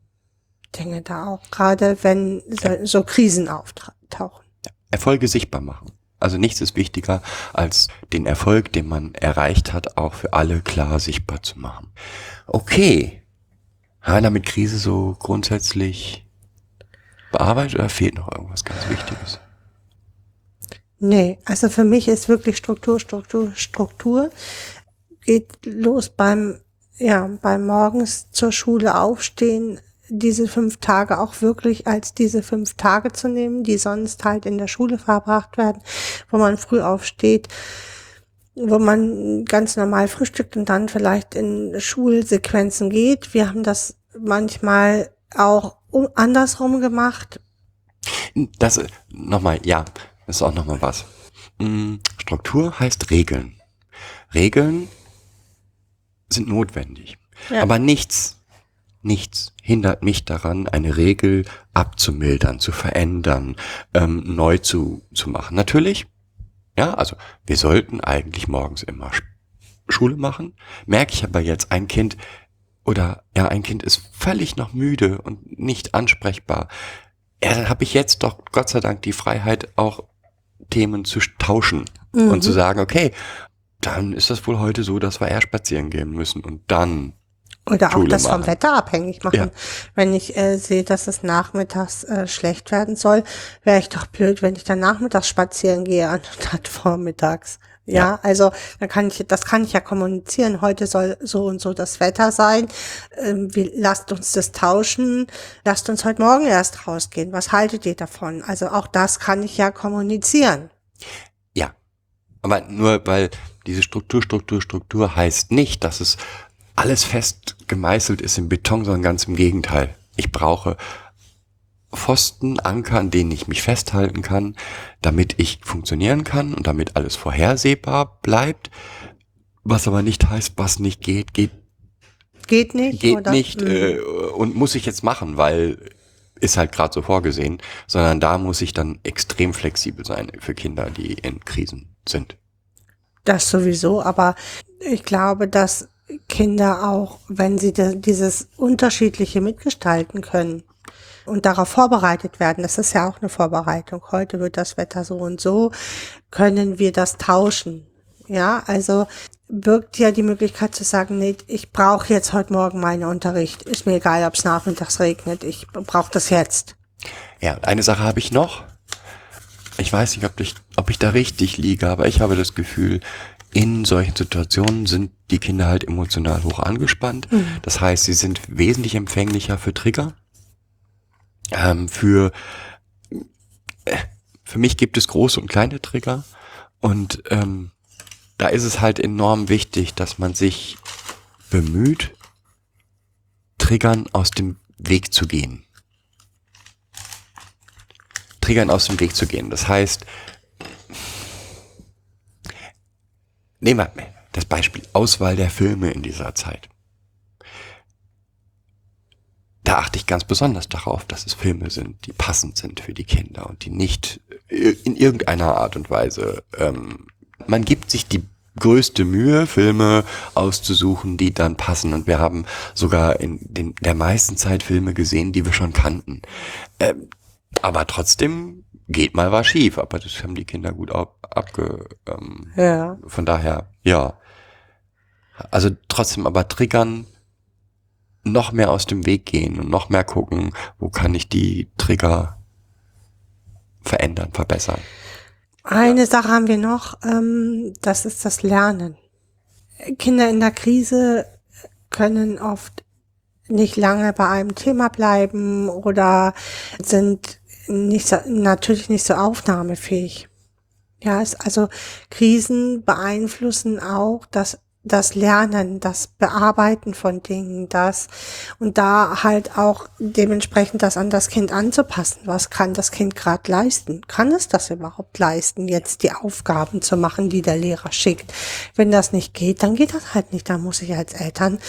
Dinge da auch, gerade wenn so, so Krisen auftauchen. Erfolge sichtbar machen. Also nichts ist wichtiger, als den Erfolg, den man erreicht hat, auch für alle klar sichtbar zu machen. Okay. Haben wir damit Krise so grundsätzlich bearbeitet oder fehlt noch irgendwas ganz Wichtiges? Nee, also für mich ist wirklich Struktur, Struktur, Struktur. Geht los beim, ja, beim morgens zur Schule aufstehen, diese fünf Tage auch wirklich als diese fünf Tage zu nehmen, die sonst halt in der Schule verbracht werden, wo man früh aufsteht, wo man ganz normal frühstückt und dann vielleicht in Schulsequenzen geht. Wir haben das manchmal auch um, andersrum gemacht. Das nochmal, ja, das ist auch nochmal was. Mm, Struktur heißt Regeln. Regeln sind notwendig. Ja. Aber nichts, nichts hindert mich daran, eine Regel abzumildern, zu verändern, ähm, neu zu, zu machen. Natürlich, ja, also wir sollten eigentlich morgens immer Sch- Schule machen. Merke ich aber jetzt, ein Kind oder ja, ein Kind ist völlig noch müde und nicht ansprechbar. Ja, dann habe ich jetzt doch Gott sei Dank die Freiheit, auch Themen zu tauschen Mhm. und zu sagen, okay, dann ist das wohl heute so, dass wir eher spazieren gehen müssen und dann Oder auch Schule das vom machen. Wetter abhängig machen. Ja. Wenn ich äh, sehe, dass es nachmittags äh, schlecht werden soll, wäre ich doch blöd, wenn ich dann nachmittags spazieren gehe, anstatt vormittags. Ja, Ja. also dann kann ich, das kann ich ja kommunizieren. Heute soll so und so das Wetter sein. Ähm, wir, lasst uns das tauschen. Lasst uns heute Morgen erst rausgehen. Was haltet ihr davon? Also auch das kann ich ja kommunizieren. Ja. Aber nur weil diese Struktur, Struktur, Struktur heißt nicht, dass es alles fest gemeißelt ist im Beton, sondern ganz im Gegenteil. Ich brauche Pfosten, Anker, an denen ich mich festhalten kann, damit ich funktionieren kann und damit alles vorhersehbar bleibt. Was aber nicht heißt, was nicht geht, geht, Geht nicht? geht oder? nicht Mhm. äh, und muss ich jetzt machen, weil ist halt gerade so vorgesehen, sondern da muss ich dann extrem flexibel sein für Kinder, die in Krisen sind. Das sowieso, aber ich glaube, dass Kinder auch, wenn sie dieses Unterschiedliche mitgestalten können und darauf vorbereitet werden, das ist ja auch eine Vorbereitung. Heute wird das Wetter so und so, können wir das tauschen. Ja, also birgt ja die Möglichkeit zu sagen, nee, ich brauche jetzt heute Morgen meinen Unterricht. Ist mir egal, ob es nachmittags regnet, ich brauche das jetzt. Ja, eine Sache habe ich noch. Ich weiß nicht, ob ich, ob ich da richtig liege, aber ich habe das Gefühl, in solchen Situationen sind die Kinder halt emotional hoch angespannt. Das heißt, sie sind wesentlich empfänglicher für Trigger. Ähm, für, äh, für mich gibt es große und kleine Trigger. Und ähm, da ist es halt enorm wichtig, dass man sich bemüht, Triggern aus dem Weg zu gehen. Triggern aus dem Weg zu gehen. Das heißt, nehmen wir das Beispiel Auswahl der Filme in dieser Zeit. Da achte ich ganz besonders darauf, dass es Filme sind, die passend sind für die Kinder und die nicht in irgendeiner Art und Weise, ähm, man gibt sich die größte Mühe, Filme auszusuchen, die dann passen. Und wir haben sogar in den, der meisten Zeit Filme gesehen, die wir schon kannten. Ähm, aber trotzdem geht mal was schief. Aber das haben die Kinder gut ab, abge... Ähm, Ja. von daher, ja. Also trotzdem aber triggern, noch mehr aus dem Weg gehen und noch mehr gucken, wo kann ich die Trigger verändern, verbessern. Eine Sache haben wir noch, ähm, das ist das Lernen. Kinder in der Krise können oft nicht lange bei einem Thema bleiben oder sind nicht so, natürlich nicht so aufnahmefähig. Ja, es, also Krisen beeinflussen auch das das Lernen, das Bearbeiten von Dingen, das und da halt auch dementsprechend das an das Kind anzupassen. Was kann das Kind gerade leisten? Kann es das überhaupt leisten, jetzt die Aufgaben zu machen, die der Lehrer schickt? Wenn das nicht geht, dann geht das halt nicht. Dann muss ich als Eltern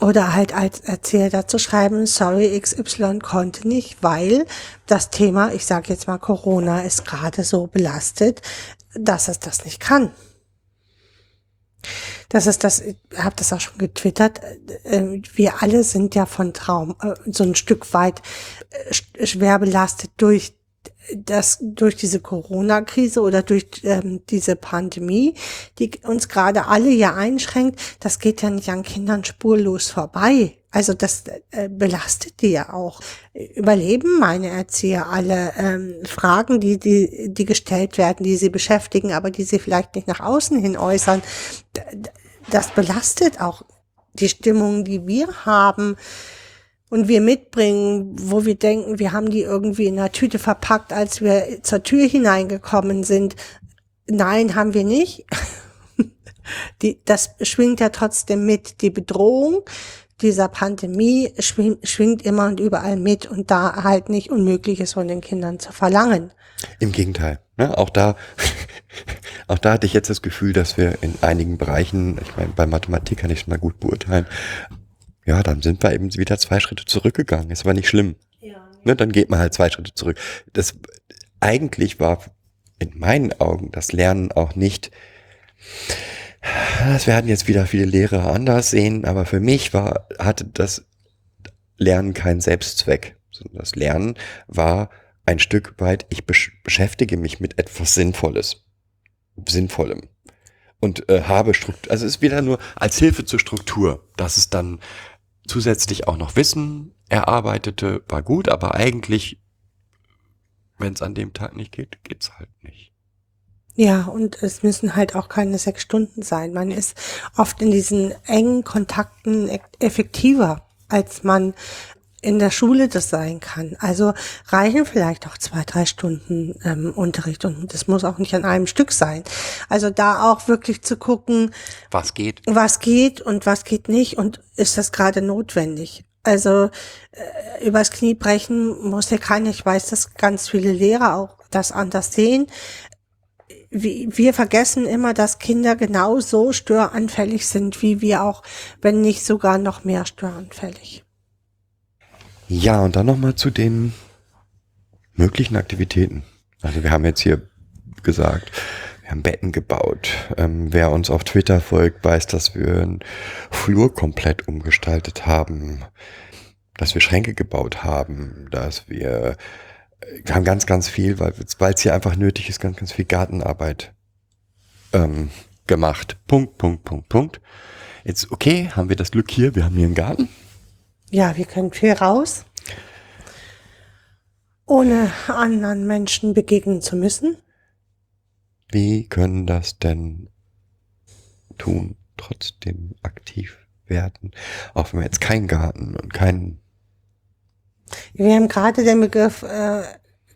oder halt als Erzähler dazu schreiben, sorry, XY konnte nicht, weil das Thema, ich sage jetzt mal Corona, ist gerade so belastet, dass es das nicht kann. Das ist das, ich habe das auch schon getwittert, äh, wir alle sind ja von Traum äh, so ein Stück weit äh, sch- schwer belastet durch das durch diese Corona-Krise oder durch ähm, diese Pandemie, die uns gerade alle ja einschränkt, das geht ja nicht an Kindern spurlos vorbei. Also das äh, belastet die ja auch. Überleben meine Erzieher alle ähm, Fragen, die, die, die gestellt werden, die sie beschäftigen, aber die sie vielleicht nicht nach außen hin äußern. Das belastet auch die Stimmung, die wir haben und wir mitbringen, wo wir denken, wir haben die irgendwie in einer Tüte verpackt, als wir zur Tür hineingekommen sind. Nein, haben wir nicht. Die, das schwingt ja trotzdem mit. Die Bedrohung dieser Pandemie schwingt, schwingt immer und überall mit und da halt nicht unmöglich ist von den Kindern zu verlangen. Im Gegenteil. Ne? Auch da, auch da hatte ich jetzt das Gefühl, dass wir in einigen Bereichen, ich meine, bei Mathematik kann ich es mal gut beurteilen, ja, dann sind wir eben wieder zwei Schritte zurückgegangen. Ist aber nicht schlimm. Ne? Dann geht man halt zwei Schritte zurück. Das eigentlich war in meinen Augen das Lernen auch nicht, das werden jetzt wieder viele Lehrer anders sehen, aber für mich war, hatte das Lernen keinen Selbstzweck, sondern das Lernen war ein Stück weit, ich besch beschäftige mich mit etwas Sinnvolles, Sinnvollem und äh, habe Struktur, also es ist wieder nur als Hilfe zur Struktur, dass es dann zusätzlich auch noch Wissen erarbeitete, war gut, aber eigentlich, wenn es an dem Tag nicht geht, geht's halt nicht. Ja, und es müssen halt auch keine sechs Stunden sein. Man ist oft in diesen engen Kontakten e- effektiver, als man in der Schule das sein kann. Also reichen vielleicht auch zwei, drei Stunden ähm, Unterricht und das muss auch nicht an einem Stück sein. Also da auch wirklich zu gucken, Was geht? was geht und was geht nicht und ist das gerade notwendig. Also äh, übers Knie brechen muss ja keiner. Ich weiß, dass ganz viele Lehrer auch das anders sehen. Wie- Wir vergessen immer, dass Kinder genauso störanfällig sind, wie wir auch, wenn nicht sogar noch mehr störanfällig. Ja, und dann nochmal zu den möglichen Aktivitäten. Also wir haben jetzt hier gesagt, wir haben Betten gebaut. Ähm, wer uns auf Twitter folgt, weiß, dass wir einen Flur komplett umgestaltet haben, dass wir Schränke gebaut haben, dass wir, wir haben ganz, ganz viel, weil es hier einfach nötig ist, ganz, ganz viel Gartenarbeit ähm, gemacht. Punkt, Punkt, Punkt, Punkt. Jetzt, okay, haben wir das Glück hier, wir haben hier einen Garten. Ja, wir können viel raus, ohne anderen Menschen begegnen zu müssen. Wie können das denn tun, trotzdem aktiv werden? Auch wenn wir jetzt keinen Garten und keinen. Wir haben gerade den Begriff äh,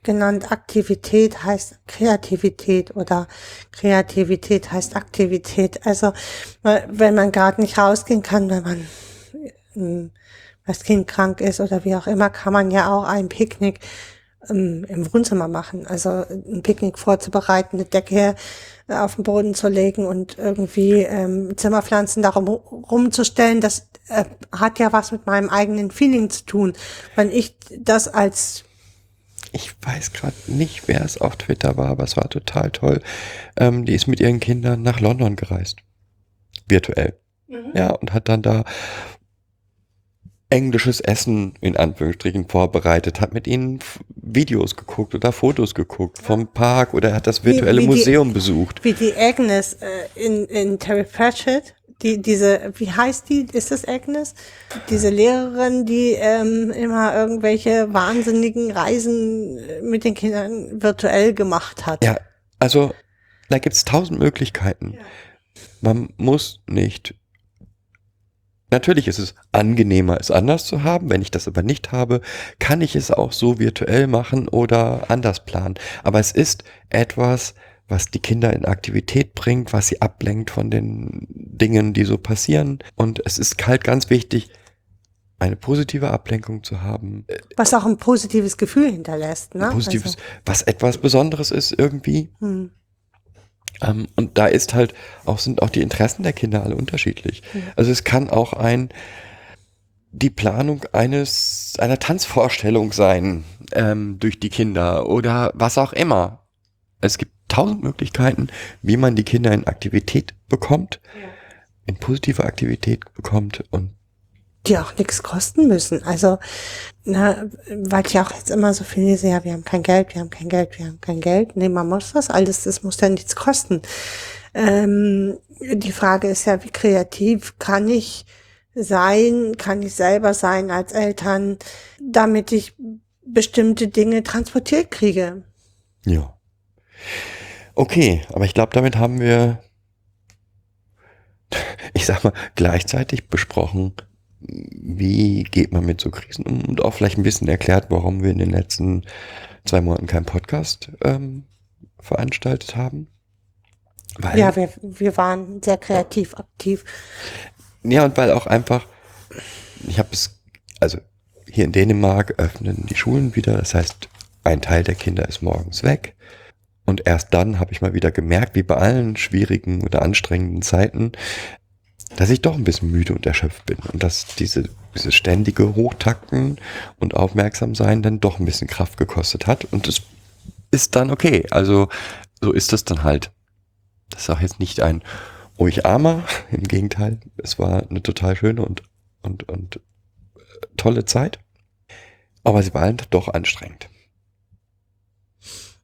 genannt, Aktivität heißt Kreativität oder Kreativität heißt Aktivität. Also wenn man gerade nicht rausgehen kann, wenn man ähm, das Kind krank ist oder wie auch immer, kann man ja auch ein Picknick ähm, im Wohnzimmer machen. Also ein Picknick vorzubereiten, eine Decke äh, auf den Boden zu legen und irgendwie ähm, Zimmerpflanzen darum rumzustellen, das äh, hat ja was mit meinem eigenen Feeling zu tun. Wenn ich das als Ich weiß gerade nicht, wer es auf Twitter war, aber es war total toll. Ähm, die ist mit ihren Kindern nach London gereist. Virtuell. Ja, und hat dann da englisches Essen in Anführungsstrichen vorbereitet, hat mit ihnen Videos geguckt oder Fotos geguckt vom Park oder hat das Wie- virtuelle wie die- Museum besucht. wie die Agnes äh, in, in Terry Pratchett, die, diese, wie heißt die? Ist das Agnes? Diese Lehrerin, die ähm, immer irgendwelche wahnsinnigen Reisen äh, mit den Kindern virtuell gemacht hat. Ja, also da gibt's tausend Möglichkeiten. Man muss nicht. Natürlich ist es angenehmer, es anders zu haben. Wenn ich das aber nicht habe, kann ich es auch so virtuell machen oder anders planen. Aber es ist etwas, was die Kinder in Aktivität bringt, was sie ablenkt von den Dingen, die so passieren. Und es ist halt ganz wichtig, eine positive Ablenkung zu haben. Was auch ein positives Gefühl hinterlässt. Ne? Positives, Also, was etwas Besonderes ist irgendwie. hm. Ähm, und da ist halt auch, sind auch die Interessen der Kinder alle unterschiedlich. Also es kann auch ein, die Planung eines, einer Tanzvorstellung sein, ähm, durch die Kinder oder was auch immer. Es gibt tausend Möglichkeiten, wie man die Kinder in Aktivität bekommt, in positive Aktivität bekommt und die auch nichts kosten müssen. Also, na, weil ich auch jetzt immer so viel lese, ja, wir haben kein Geld, wir haben kein Geld, wir haben kein Geld. Nee, man muss das alles, das muss ja nichts kosten. Ähm, die Frage ist ja, wie kreativ kann ich sein, kann ich selber sein als Eltern, damit ich bestimmte Dinge transportiert kriege. Ja. Okay, aber ich glaube, damit haben wir, ich sag mal, gleichzeitig besprochen, wie geht man mit so Krisen um und auch vielleicht ein bisschen erklärt, warum wir in den letzten zwei Monaten keinen Podcast ähm, veranstaltet haben. Weil, Ja, wir, wir waren sehr kreativ aktiv. Ja, und weil auch einfach, ich habe es, also hier in Dänemark öffnen die Schulen wieder, das heißt, ein Teil der Kinder ist morgens weg. Und erst dann habe ich mal wieder gemerkt, wie bei allen schwierigen oder anstrengenden Zeiten, dass ich doch ein bisschen müde und erschöpft bin und dass diese, dieses ständige Hochtakten und aufmerksam sein dann doch ein bisschen Kraft gekostet hat. Und es ist dann okay. Also so ist es dann halt. Das ist auch jetzt nicht ein, ich armer, im Gegenteil. Es war eine total schöne und, und, und äh, tolle Zeit. Aber sie war halt doch anstrengend.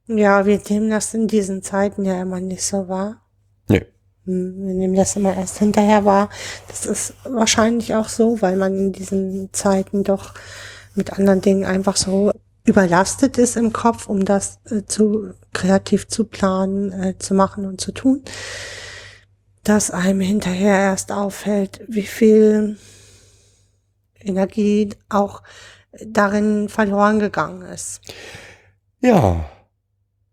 Ja, wir nehmen das in diesen Zeiten ja immer nicht so wahr. Nö. Hm, Wir nehmen das immer erst hinterher wahr. Das ist wahrscheinlich auch so, weil man in diesen Zeiten doch mit anderen Dingen einfach so überlastet ist im Kopf, um das äh, zu kreativ zu planen, äh, zu machen und zu tun, dass einem hinterher erst auffällt, wie viel Energie auch darin verloren gegangen ist. Ja.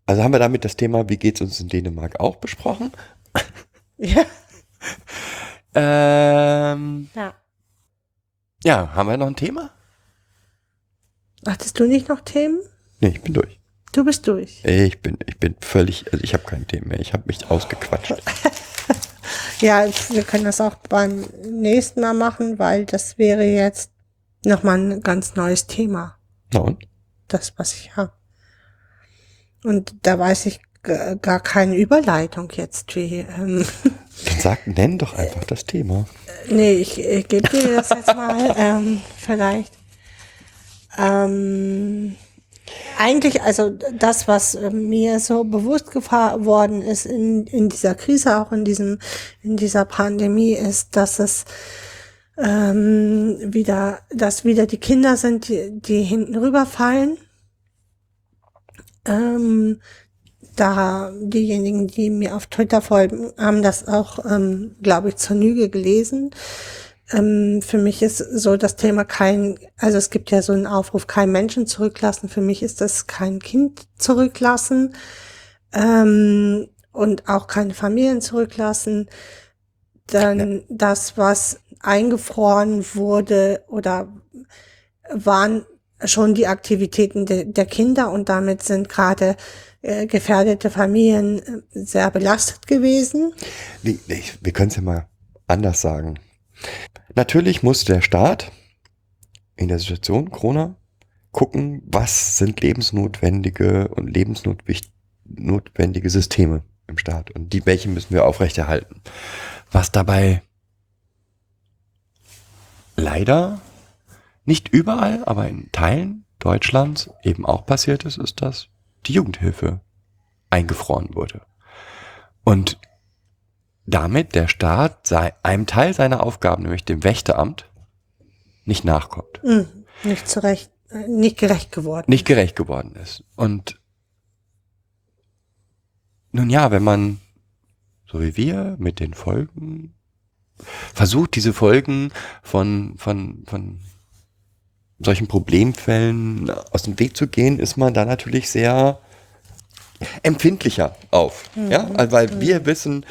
Also haben wir damit das Thema, wie geht's uns in Dänemark auch besprochen? Ja. Ähm, ja. ja, haben wir noch ein Thema? Hattest du nicht noch Themen? Nee, ich bin durch. Du bist durch. Ich bin, ich bin völlig, also ich habe kein Thema mehr. Ich habe mich ausgequatscht. Ja, wir können das auch beim nächsten Mal machen, weil das wäre jetzt nochmal ein ganz neues Thema. Na und? Das, was ich habe. Und da weiß ich gar keine Überleitung jetzt, wie, ähm, Dann sag, nenn doch einfach das Thema. nee, ich, ich gebe dir das jetzt mal, ähm, vielleicht. Ähm, eigentlich, also das, was mir so bewusst geworden ist in, in dieser Krise, auch in diesem, in dieser Pandemie, ist, dass es ähm, wieder, dass wieder die Kinder sind, die, die hinten rüberfallen. Ähm, da diejenigen, die mir auf Twitter folgen, haben das auch, ähm, glaube ich, zur Nüge gelesen. Ähm, für mich ist so das Thema kein, also es gibt ja so einen Aufruf, kein Menschen zurücklassen. Für mich ist das kein Kind zurücklassen ähm, und auch keine Familien zurücklassen. Dann das, was eingefroren wurde oder waren schon die Aktivitäten de, der Kinder und damit sind gerade äh, gefährdete Familien äh, sehr belastet gewesen. Wir können es ja mal anders sagen. Natürlich muss der Staat in der Situation Corona gucken, was sind lebensnotwendige und lebensnotwendige Systeme im Staat und die welche müssen wir aufrechterhalten. Was dabei leider nicht überall, aber in Teilen Deutschlands eben auch passiert ist, ist, dass die Jugendhilfe eingefroren wurde. Und damit der Staat sei, einem Teil seiner Aufgaben, nämlich dem Wächteramt, nicht nachkommt, Hm, nicht zurecht, äh, nicht gerecht geworden. nicht gerecht geworden ist. Und nun ja, wenn man, so wie wir, mit den Folgen versucht, diese Folgen von, von, von solchen Problemfällen aus dem Weg zu gehen, ist man da natürlich sehr empfindlicher auf. Ja, also, weil wir wissen,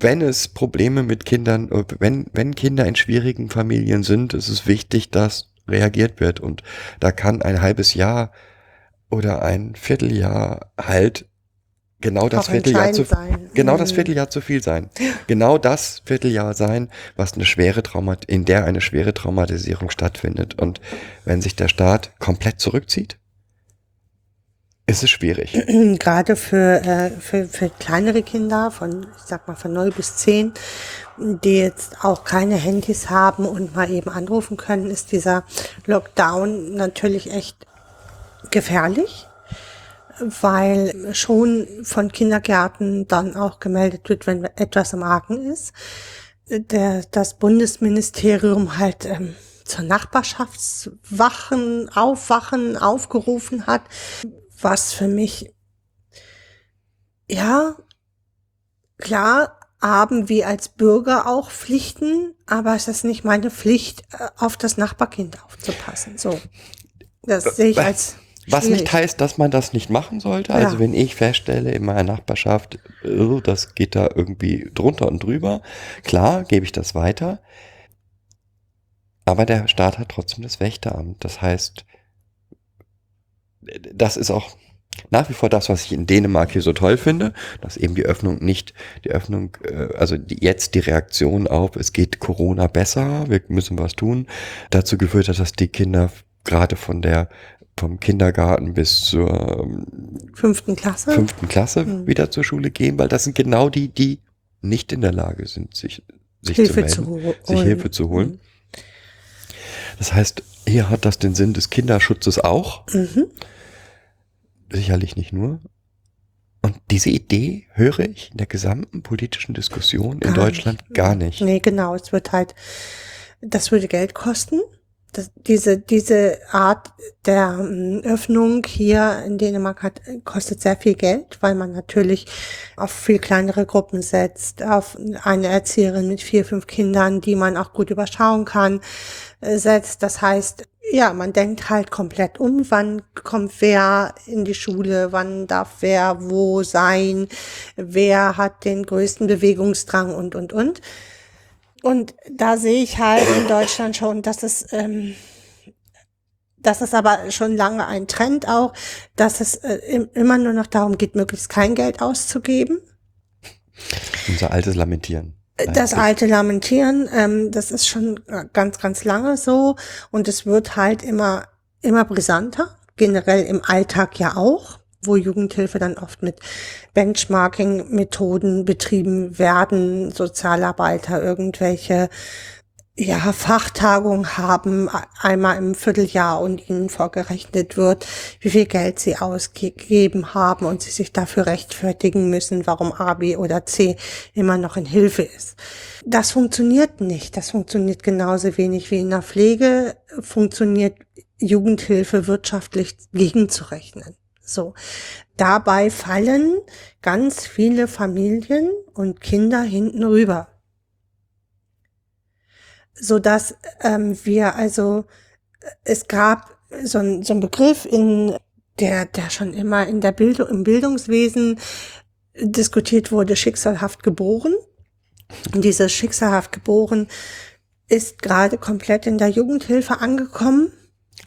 wenn es Probleme mit Kindern, wenn, wenn Kinder in schwierigen Familien sind, ist es wichtig, dass reagiert wird. Und da kann ein halbes Jahr oder ein Vierteljahr halt genau das Vierteljahr zu, sein. genau das Mhm. Vierteljahr zu viel sein. Genau das Vierteljahr sein, was eine schwere Traumat, in der eine schwere Traumatisierung stattfindet. Und wenn sich der Staat komplett zurückzieht, ist es schwierig. Gerade für, äh, für, für kleinere Kinder von, ich sag mal, von 0 bis 10, die jetzt auch keine Handys haben und mal eben anrufen können, ist dieser Lockdown natürlich echt gefährlich, weil schon von Kindergärten dann auch gemeldet wird, wenn etwas im Argen ist. Der, das Bundesministerium halt ähm, zur Nachbarschaftswachen, Aufwachen aufgerufen hat, was für mich, ja, klar haben wir als Bürger auch Pflichten, aber es ist nicht meine Pflicht, äh, auf das Nachbarkind aufzupassen. So. Das sehe ich als Was nicht schwierig. heißt, dass man das nicht machen sollte. Also Ja. wenn ich feststelle in meiner Nachbarschaft, oh, das geht da irgendwie drunter und drüber, klar, gebe ich das weiter. Aber der Staat hat trotzdem das Wächteramt. Das heißt, das ist auch nach wie vor das, was ich in Dänemark hier so toll finde, dass eben die Öffnung nicht, die Öffnung, äh, also die, jetzt die Reaktion auf, es geht Corona besser, wir müssen was tun, dazu geführt hat, dass die Kinder gerade von der vom Kindergarten bis zur ähm, fünften Klasse. fünften Klasse Mhm. wieder zur Schule gehen, weil das sind genau die, die nicht in der Lage sind, sich, sich zu Hilfe melden, zu holen. sich Hilfe zu holen. Das heißt, hier hat das den Sinn des Kinderschutzes auch. Mhm. Sicherlich nicht nur. Und diese Idee höre ich in der gesamten politischen Diskussion in Gar Deutschland gar nicht. Nee, genau. Es wird halt, das würde Geld kosten. Das, diese, diese Art der ähm, Öffnung hier in Dänemark hat, kostet sehr viel Geld, weil man natürlich auf viel kleinere Gruppen setzt, auf eine Erzieherin mit vier, fünf Kindern, die man auch gut überschauen kann, äh, setzt. Das heißt, ja, man denkt halt komplett um, wann kommt wer in die Schule, wann darf wer wo sein, wer hat den größten Bewegungsdrang und, und, und. Und da sehe ich halt in Deutschland schon, dass es, ähm, dass es aber schon lange ein Trend auch, dass es äh, im- immer nur noch darum geht, möglichst kein Geld auszugeben. Unser altes Lamentieren. Das alte Lamentieren, ähm, das ist schon äh, ganz, ganz lange so und es wird halt immer, immer brisanter, generell im Alltag ja auch, wo Jugendhilfe dann oft mit Benchmarking-Methoden betrieben werden, Sozialarbeiter irgendwelche ja, Fachtagungen haben, einmal im Vierteljahr und ihnen vorgerechnet wird, wie viel Geld sie ausgegeben haben und sie sich dafür rechtfertigen müssen, warum A, B oder C immer noch in Hilfe ist. Das funktioniert nicht. Das funktioniert genauso wenig wie in der Pflege, funktioniert Jugendhilfe wirtschaftlich gegenzurechnen. So. Dabei fallen ganz viele Familien und Kinder hinten rüber. So dass ähm, wir also es gab so ein, so ein Begriff in der der schon immer in der Bildung im Bildungswesen diskutiert wurde schicksalhaft geboren. Und dieses schicksalhaft geboren ist gerade komplett in der Jugendhilfe angekommen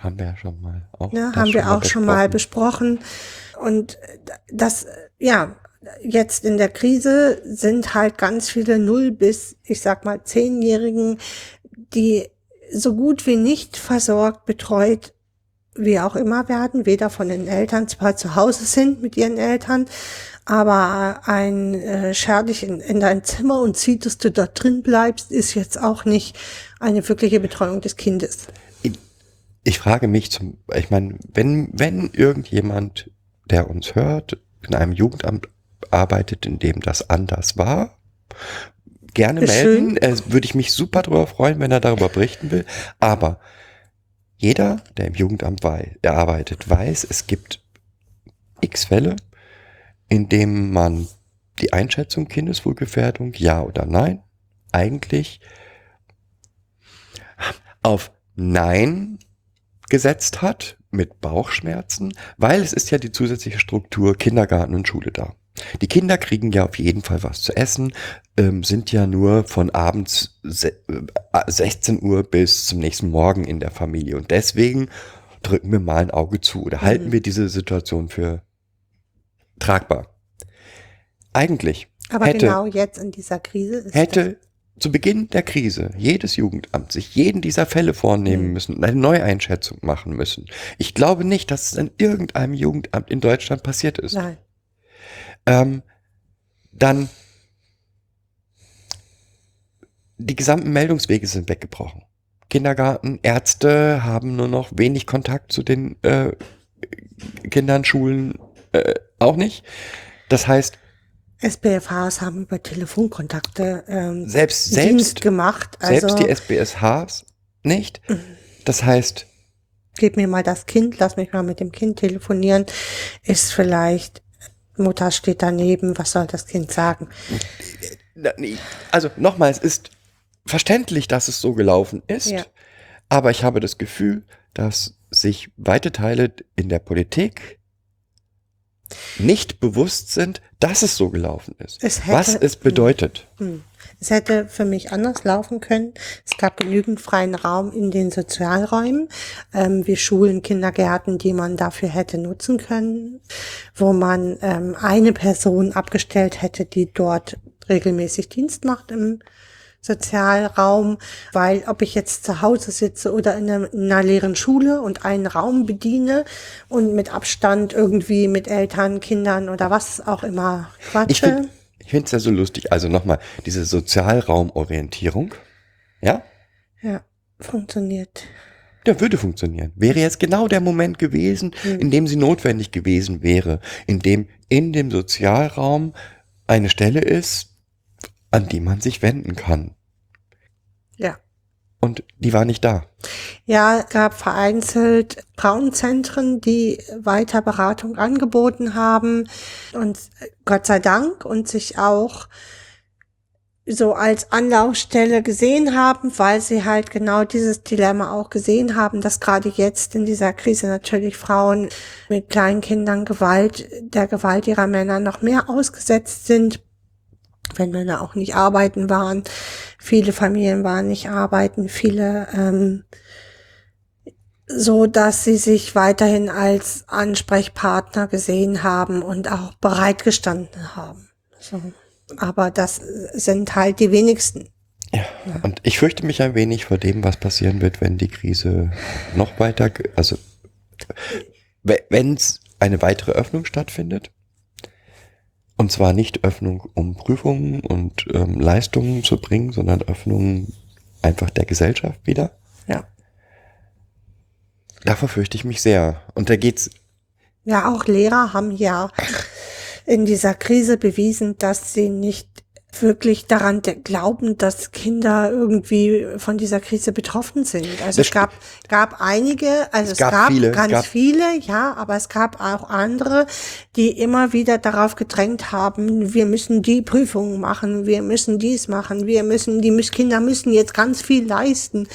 Haben wir ja schon mal auch. Ne, haben wir auch schon mal besprochen. besprochen. Und das, ja, jetzt in der Krise sind halt ganz viele Null bis, ich sag mal, Zehnjährigen, die so gut wie nicht versorgt, betreut, wie auch immer werden, weder von den Eltern zwar zu Hause sind mit ihren Eltern, aber ein äh, scher dich in, in dein Zimmer und zieh, dass du dort drin bleibst, ist jetzt auch nicht eine wirkliche Betreuung des Kindes. Ich frage mich zum, ich meine, wenn, wenn irgendjemand, der uns hört, in einem Jugendamt arbeitet, in dem das anders war, gerne Ist melden. Äh, würde ich mich super darüber freuen, wenn er darüber berichten will. Aber jeder, der im Jugendamt wei- der arbeitet, weiß, es gibt x Fälle, in dem man die Einschätzung Kindeswohlgefährdung, ja oder nein, eigentlich auf Nein gesetzt hat mit Bauchschmerzen, weil es ist ja die zusätzliche Struktur Kindergarten und Schule da. Die Kinder kriegen ja auf jeden Fall was zu essen, ähm, sind ja nur von abends se äh, 16 Uhr bis zum nächsten Morgen in der Familie und deswegen drücken wir mal ein Auge zu oder halten wir diese Situation für tragbar. Eigentlich Aber hätte genau jetzt in dieser Krise ist hätte zu Beginn der Krise jedes Jugendamt sich jeden dieser Fälle vornehmen Mhm. müssen und eine Neueinschätzung machen müssen. Ich glaube nicht, dass es in irgendeinem Jugendamt in Deutschland passiert ist. nein. Ähm, dann die gesamten Meldungswege sind weggebrochen. Kindergarten, Ärzte haben nur noch wenig Kontakt zu den äh, Kindern, Schulen äh, auch nicht. Das heißt, SPFHs haben über Telefonkontakte ähm, selbst, Dienst selbst, gemacht. Also selbst die SBSHs nicht. Das heißt, gib mir mal das Kind, lass mich mal mit dem Kind telefonieren. Ist vielleicht Mutter steht daneben, was soll das Kind sagen? Also nochmal, es ist verständlich, dass es so gelaufen ist, Ja. aber ich habe das Gefühl, dass sich weite Teile in der Politik nicht bewusst sind, dass es so gelaufen ist. Es hätte- was es bedeutet. Hm. Es hätte für mich anders laufen können. Es gab genügend freien Raum in den Sozialräumen, ähm, wie Schulen, Kindergärten, die man dafür hätte nutzen können, wo man ähm, eine Person abgestellt hätte, die dort regelmäßig Dienst macht im Sozialraum, weil ob ich jetzt zu Hause sitze oder in einer, in einer leeren Schule und einen Raum bediene und mit Abstand irgendwie mit Eltern, Kindern oder was auch immer quatsche. ich finde es ja so lustig. Also nochmal, diese Sozialraumorientierung, ja, Ja, funktioniert. der würde funktionieren. Wäre jetzt genau der Moment gewesen, Mhm. in dem sie notwendig gewesen wäre, in dem in dem Sozialraum eine Stelle ist, an die man sich wenden kann. Und die war nicht da. Ja, es gab vereinzelt Frauenzentren, die weiter Beratung angeboten haben und Gott sei Dank und sich auch so als Anlaufstelle gesehen haben, weil sie halt genau dieses Dilemma auch gesehen haben, dass gerade jetzt in dieser Krise natürlich Frauen mit kleinen Kindern Gewalt, der Gewalt ihrer Männer noch mehr ausgesetzt sind, wenn Männer auch nicht arbeiten waren. Viele Familien waren nicht arbeiten, viele ähm, so, dass sie sich weiterhin als Ansprechpartner gesehen haben und auch bereitgestanden haben. So aber das sind halt die wenigsten. Ja, und ich fürchte mich ein wenig vor dem, was passieren wird, wenn die Krise noch weiter, also wenn es eine weitere Öffnung stattfindet. Und zwar nicht Öffnung, um Prüfungen und ähm, Leistungen zu bringen, sondern Öffnung einfach der Gesellschaft wieder. Ja. Davor fürchte ich mich sehr. Und da geht's. Ja, auch Lehrer haben ja in dieser Krise bewiesen, dass sie nicht wirklich daran glauben, dass Kinder irgendwie von dieser Krise betroffen sind. Also das es gab, gab einige, also es, es gab, gab viele, ganz gab viele, ja, aber es gab auch andere, die immer wieder darauf gedrängt haben, wir müssen die Prüfungen machen, wir müssen dies machen, wir müssen, die Kinder müssen jetzt ganz viel leisten,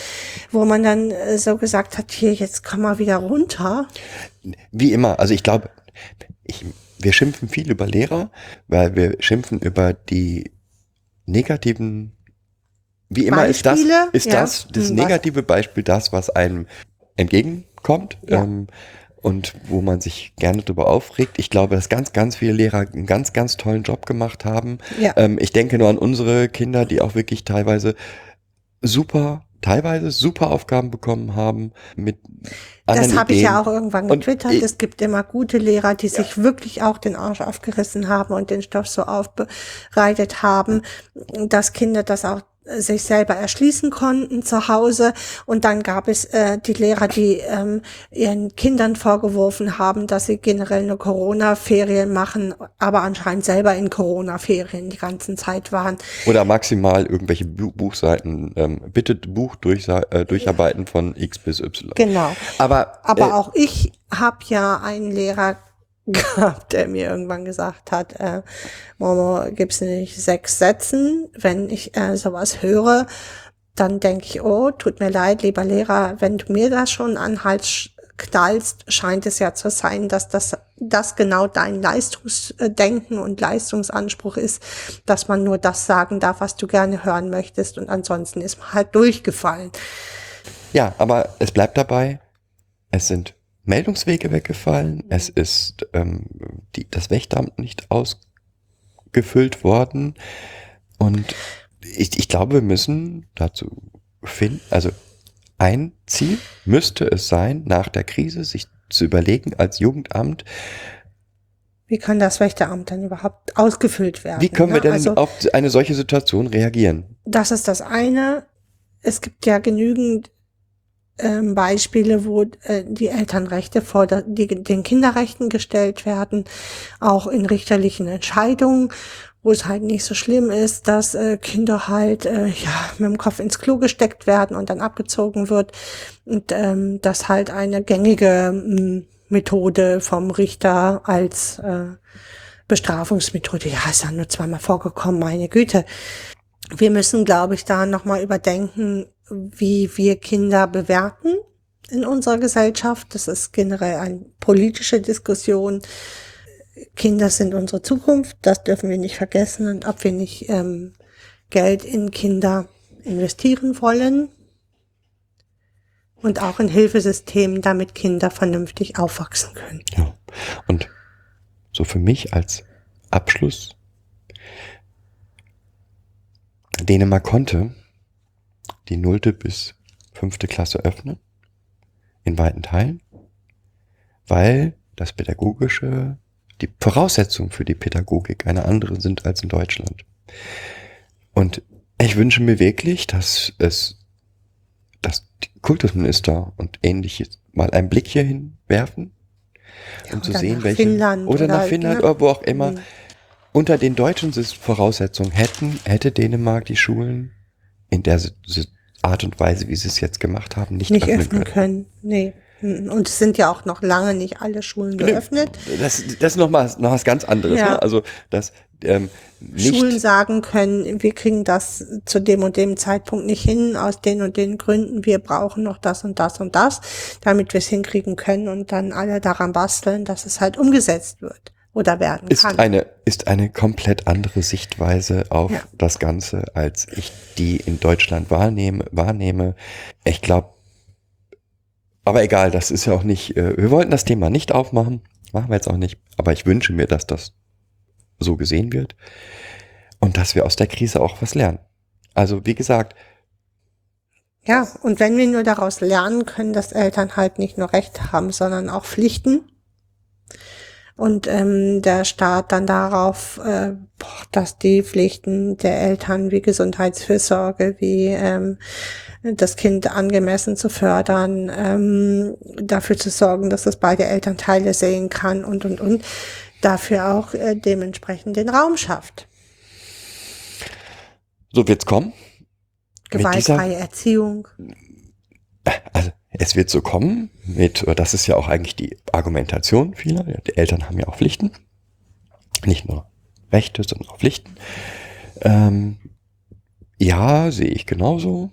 wo man dann äh, so gesagt hat, hier, jetzt komm mal wieder runter. Wie immer, also ich glaube, ich, wir schimpfen viel über Lehrer, weil wir schimpfen über die negativen, wie immer Beispiele, ist das, ist ja. das, das hm, negative Beispiel das, was einem entgegenkommt. Ja. Ähm, und wo man sich gerne darüber aufregt. Ich glaube, dass ganz, ganz viele Lehrer einen ganz, ganz tollen Job gemacht haben. Ja. Ähm, ich denke nur an unsere Kinder, die auch wirklich teilweise super teilweise super Aufgaben bekommen haben mit Das habe ich ja auch irgendwann getwittert. es gibt immer gute Lehrer, die ja. sich wirklich auch den Arsch aufgerissen haben und den Stoff so aufbereitet haben, dass Kinder das auch sich selber erschließen konnten zu Hause. Und dann gab es äh, die Lehrer, die ähm, ihren Kindern vorgeworfen haben, dass sie generell eine Corona-Ferien machen, aber anscheinend selber in Corona-Ferien die ganzen Zeit waren. Oder maximal irgendwelche Buchseiten, ähm, bitte Buch durch, äh, durcharbeiten von X bis Y. Genau. Aber, aber äh, auch ich habe ja einen Lehrer gehabt, der mir irgendwann gesagt hat, äh, Momo, gibt's nicht sechs Sätzen? Wenn ich äh, sowas höre, dann denke ich, oh, tut mir leid, lieber Lehrer, wenn du mir das schon an Hals knallst, scheint es ja zu sein, dass das, das genau dein Leistungsdenken und Leistungsanspruch ist, dass man nur das sagen darf, was du gerne hören möchtest und ansonsten ist man halt durchgefallen. Ja, aber es bleibt dabei, es sind Meldungswege weggefallen, es ist ähm, die, das Wächteramt nicht ausgefüllt worden und ich, ich glaube, wir müssen dazu finden, also ein Ziel müsste es sein, nach der Krise sich zu überlegen als Jugendamt, wie kann das Wächteramt dann überhaupt ausgefüllt werden? Wie können wir denn also, auf eine solche Situation reagieren? Das ist das eine. Es gibt ja genügend ähm, Beispiele, wo äh, die Elternrechte vor der, die, den Kinderrechten gestellt werden, auch in richterlichen Entscheidungen, wo es halt nicht so schlimm ist, dass äh, Kinder halt äh, ja mit dem Kopf ins Klo gesteckt werden und dann abgezogen wird und ähm, das halt eine gängige ähm, Methode vom Richter als äh, Bestrafungsmethode. Ja, ist ja nur zweimal vorgekommen, meine Güte. Wir müssen, glaube ich, da nochmal überdenken, wie wir Kinder bewerten in unserer Gesellschaft. Das ist generell eine politische Diskussion. Kinder sind unsere Zukunft, das dürfen wir nicht vergessen. Und ob wir nicht ähm, Geld in Kinder investieren wollen und auch in Hilfesystemen, damit Kinder vernünftig aufwachsen können. Ja, und so für mich als Abschluss, Dänemark konnte die nullte bis fünfte Klasse öffnen, in weiten Teilen, weil das Pädagogische, die Voraussetzungen für die Pädagogik eine andere sind als in Deutschland. Und ich wünsche mir wirklich, dass es, dass die Kultusminister und ähnliches mal einen Blick hierhin werfen, um ja, zu sehen, welche, Finnland oder, nach Finnland oder wo auch immer, mhm. unter den deutschen Voraussetzungen hätten, hätte Dänemark die Schulen in der Art und Weise, wie sie es jetzt gemacht haben, nicht, Nicht öffnen, öffnen können. können. Nee. Und es sind ja auch noch lange nicht alle Schulen geöffnet. Das, das ist noch mal noch was ganz anderes. Ja. Ne? Also das ähm, nicht Schulen sagen können, wir kriegen das zu dem und dem Zeitpunkt nicht hin, aus den und den Gründen, wir brauchen noch das und das und das, damit wir es hinkriegen können und dann alle daran basteln, dass es halt umgesetzt wird oder werden ist kann. eine ist eine komplett andere Sichtweise auf Ja. das Ganze, als ich die in Deutschland wahrnehme. wahrnehme. Ich glaube, aber egal, das ist ja auch nicht. Äh, wir wollten das Thema nicht aufmachen, machen wir jetzt auch nicht. Aber ich wünsche mir, dass das so gesehen wird und dass wir aus der Krise auch was lernen. Also wie gesagt, Ja, und wenn wir nur daraus lernen können, dass Eltern halt nicht nur Rechte haben, sondern auch Pflichten und ähm, der Staat dann darauf, äh, dass die Pflichten der Eltern wie Gesundheitsfürsorge, wie ähm, das Kind angemessen zu fördern, ähm, dafür zu sorgen, dass es beide Elternteile sehen kann und und und dafür auch äh, dementsprechend den Raum schafft. so wird's kommen. Gewaltfreie Erziehung. Also es wird so kommen mit, oder das ist ja auch eigentlich die Argumentation vieler. Die Eltern haben ja auch Pflichten. Nicht nur Rechte, sondern auch Pflichten. Ähm, ja, sehe ich genauso.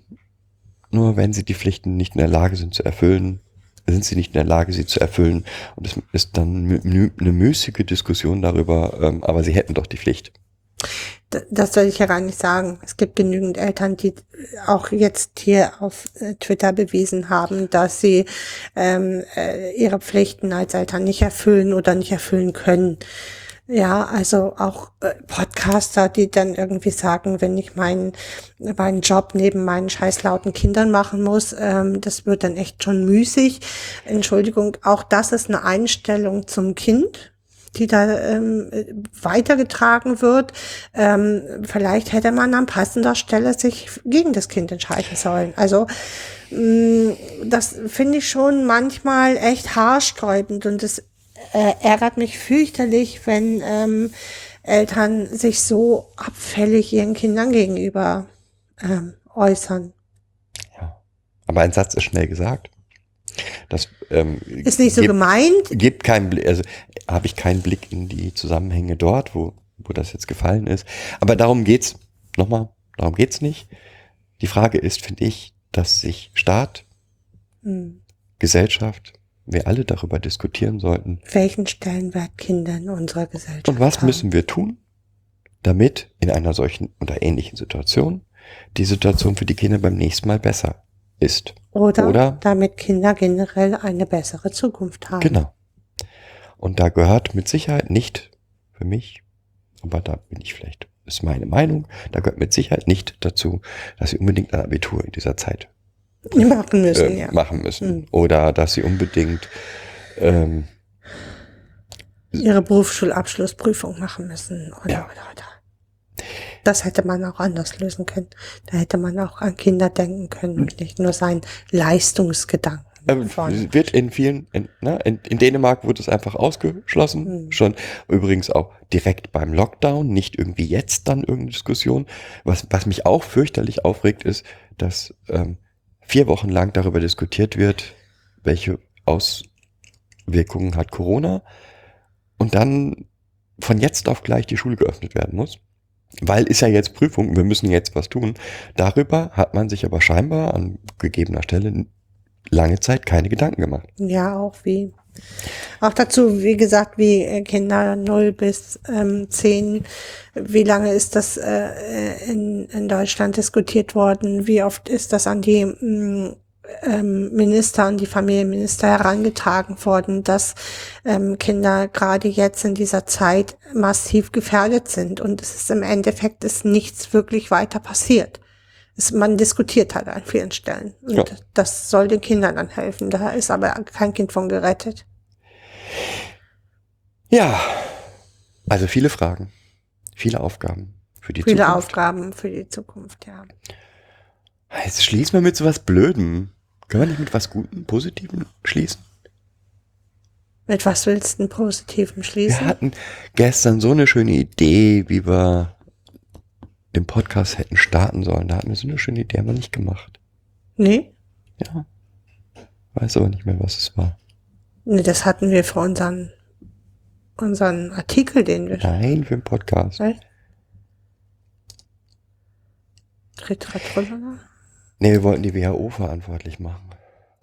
Nur wenn sie die Pflichten nicht in der Lage sind zu erfüllen, sind sie nicht in der Lage, sie zu erfüllen. Und es ist dann eine müßige Diskussion darüber, ähm, aber sie hätten doch die Pflicht. Das soll ich ja gar nicht sagen. Es gibt genügend Eltern, die auch jetzt hier auf äh, Twitter bewiesen haben, dass sie ähm, äh, ihre Pflichten als Eltern nicht erfüllen oder nicht erfüllen können. Ja, also auch äh, Podcaster, die dann irgendwie sagen, wenn ich meinen meinen Job neben meinen scheißlauten Kindern machen muss, ähm, das wird dann echt schon müßig. Entschuldigung, auch das ist eine Einstellung zum Kind die da ähm, äh, weitergetragen wird. Ähm, vielleicht hätte man an passender Stelle sich gegen das Kind entscheiden sollen. Also mh, das finde ich schon manchmal echt haarsträubend und es äh, ärgert mich fürchterlich, wenn ähm, Eltern sich so abfällig ihren Kindern gegenüber ähm, äußern. Ja. Aber ein Satz ist schnell gesagt. Das ähm, Ist nicht so gibt- gemeint. gibt keinen Blick, also habe ich keinen Blick in die Zusammenhänge dort, wo, wo das jetzt gefallen ist. Aber darum geht's, nochmal, darum geht's nicht. Die Frage ist, finde ich, dass sich Staat, Hm. Gesellschaft, wir alle darüber diskutieren sollten. Welchen Stellenwert Kinder in unserer Gesellschaft Und was haben. müssen wir tun, damit in einer solchen oder ähnlichen Situation die Situation für die Kinder beim nächsten Mal besser ist. Oder, Oder- damit Kinder generell eine bessere Zukunft haben. Genau. Und da gehört mit Sicherheit nicht für mich, aber da bin ich vielleicht, ist meine Meinung, da gehört mit Sicherheit nicht dazu, dass sie unbedingt ein Abitur in dieser Zeit machen müssen, äh, ja. machen müssen. Mhm. Oder dass sie unbedingt ähm, Ihre Berufsschulabschlussprüfung machen müssen. Oder, Ja. oder, oder. Das hätte man auch anders lösen können. Da hätte man auch an Kinder denken können und nicht nur seinen Leistungsgedanken. Ähm, wird in vielen, in, ne, in, in Dänemark wurde es einfach ausgeschlossen, Mhm. schon übrigens auch direkt beim Lockdown, nicht irgendwie jetzt dann irgendeine Diskussion. Was, was mich auch fürchterlich aufregt, ist, dass ähm, vier Wochen lang darüber diskutiert wird, welche Auswirkungen hat Corona und dann von jetzt auf gleich die Schule geöffnet werden muss. Weil ist ja jetzt Prüfung, wir müssen jetzt was tun. Darüber hat man sich aber scheinbar an gegebener Stelle lange Zeit keine Gedanken gemacht. Ja, auch wie. Auch dazu, wie gesagt, wie äh, Kinder 0 bis ähm, 10, wie lange ist das äh, in, in Deutschland diskutiert worden? Wie oft ist das an die mh, ähm, Minister, an die Familienminister herangetragen worden, dass ähm, Kinder gerade jetzt in dieser Zeit massiv gefährdet sind und es ist im Endeffekt ist nichts wirklich weiter passiert. Es, man diskutiert halt an vielen Stellen. Und Ja. das soll den Kindern dann helfen. Da ist aber kein Kind von gerettet. Ja, also viele Fragen, viele Aufgaben für die Viele Zukunft. Aufgaben für die Zukunft, ja. Jetzt schließen wir mit so was Blödem. Können wir nicht mit was Gutem, Positivem schließen? Mit was willst du denn Positivem Wir schließen? hatten gestern so eine schöne Idee, wie wir den Podcast hätten starten sollen. Da hatten wir so eine schöne Idee, haben wir nicht gemacht. Nee? Ja. Weiß aber nicht mehr, was es war. Nee, das hatten wir für unseren, unseren Artikel, den wir Nein, für den Podcast. Echt? Nee, wir wollten die WHO verantwortlich machen.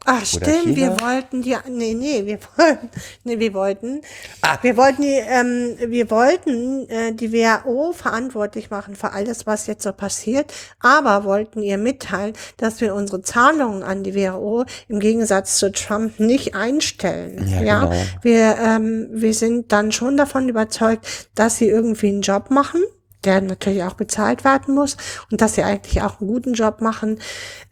Ach, Oder stimmt, wir China? wollten die, nee, nee, wir wollten, nee, wir wollten, Ah. wir wollten die, ähm, wir wollten äh, die WHO verantwortlich machen für alles, was jetzt so passiert, aber wollten ihr mitteilen, dass wir unsere Zahlungen an die WHO im Gegensatz zu Trump nicht einstellen. Ja, Ja, genau. wir, ähm, wir sind dann schon davon überzeugt, dass sie irgendwie einen Job machen, der natürlich auch bezahlt werden muss und dass sie eigentlich auch einen guten Job machen.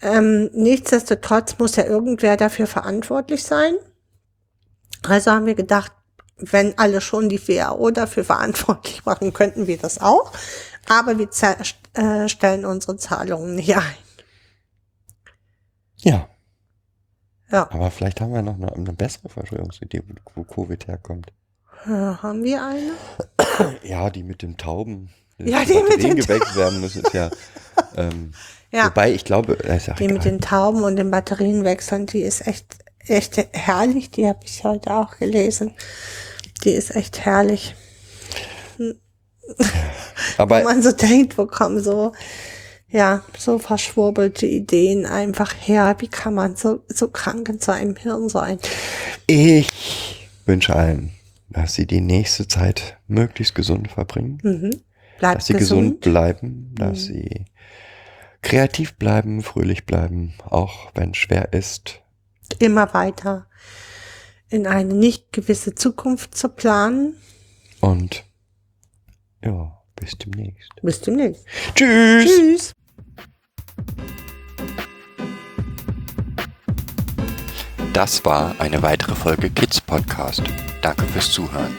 Ähm, nichtsdestotrotz muss ja irgendwer dafür verantwortlich sein. Also haben wir gedacht, wenn alle schon die WHO dafür verantwortlich machen, könnten wir das auch. Aber wir äh, stellen unsere Zahlungen nicht ein. Ja. Ja, Aber vielleicht haben wir noch eine, eine bessere Verschwörungsidee, wo, wo Covid herkommt. äh, haben wir eine? Ja, die mit den Tauben. Ja, die mit den geweckt werden müssen, ist ja. Ähm, Ja. Wobei, ich glaube, auch Die mit den Tauben und den Batterien wechseln, die ist echt, echt herrlich. Die habe ich heute auch gelesen. Die ist echt herrlich. Aber Wenn man so denkt, wo kommen so, ja, so verschwurbelte Ideen einfach her. Wie kann man so, so krank in seinem Hirn sein? ich wünsche allen, dass sie die nächste Zeit möglichst gesund verbringen. Mhm. Bleibt dass sie gesund, gesund. bleiben, dass sie kreativ bleiben, fröhlich bleiben, auch wenn es schwer ist. Immer weiter in eine nicht gewisse Zukunft zu planen. Und ja, bis demnächst. Bis demnächst. Tschüss. Tschüss. Das war eine weitere Folge Kids Podcast. Danke fürs Zuhören.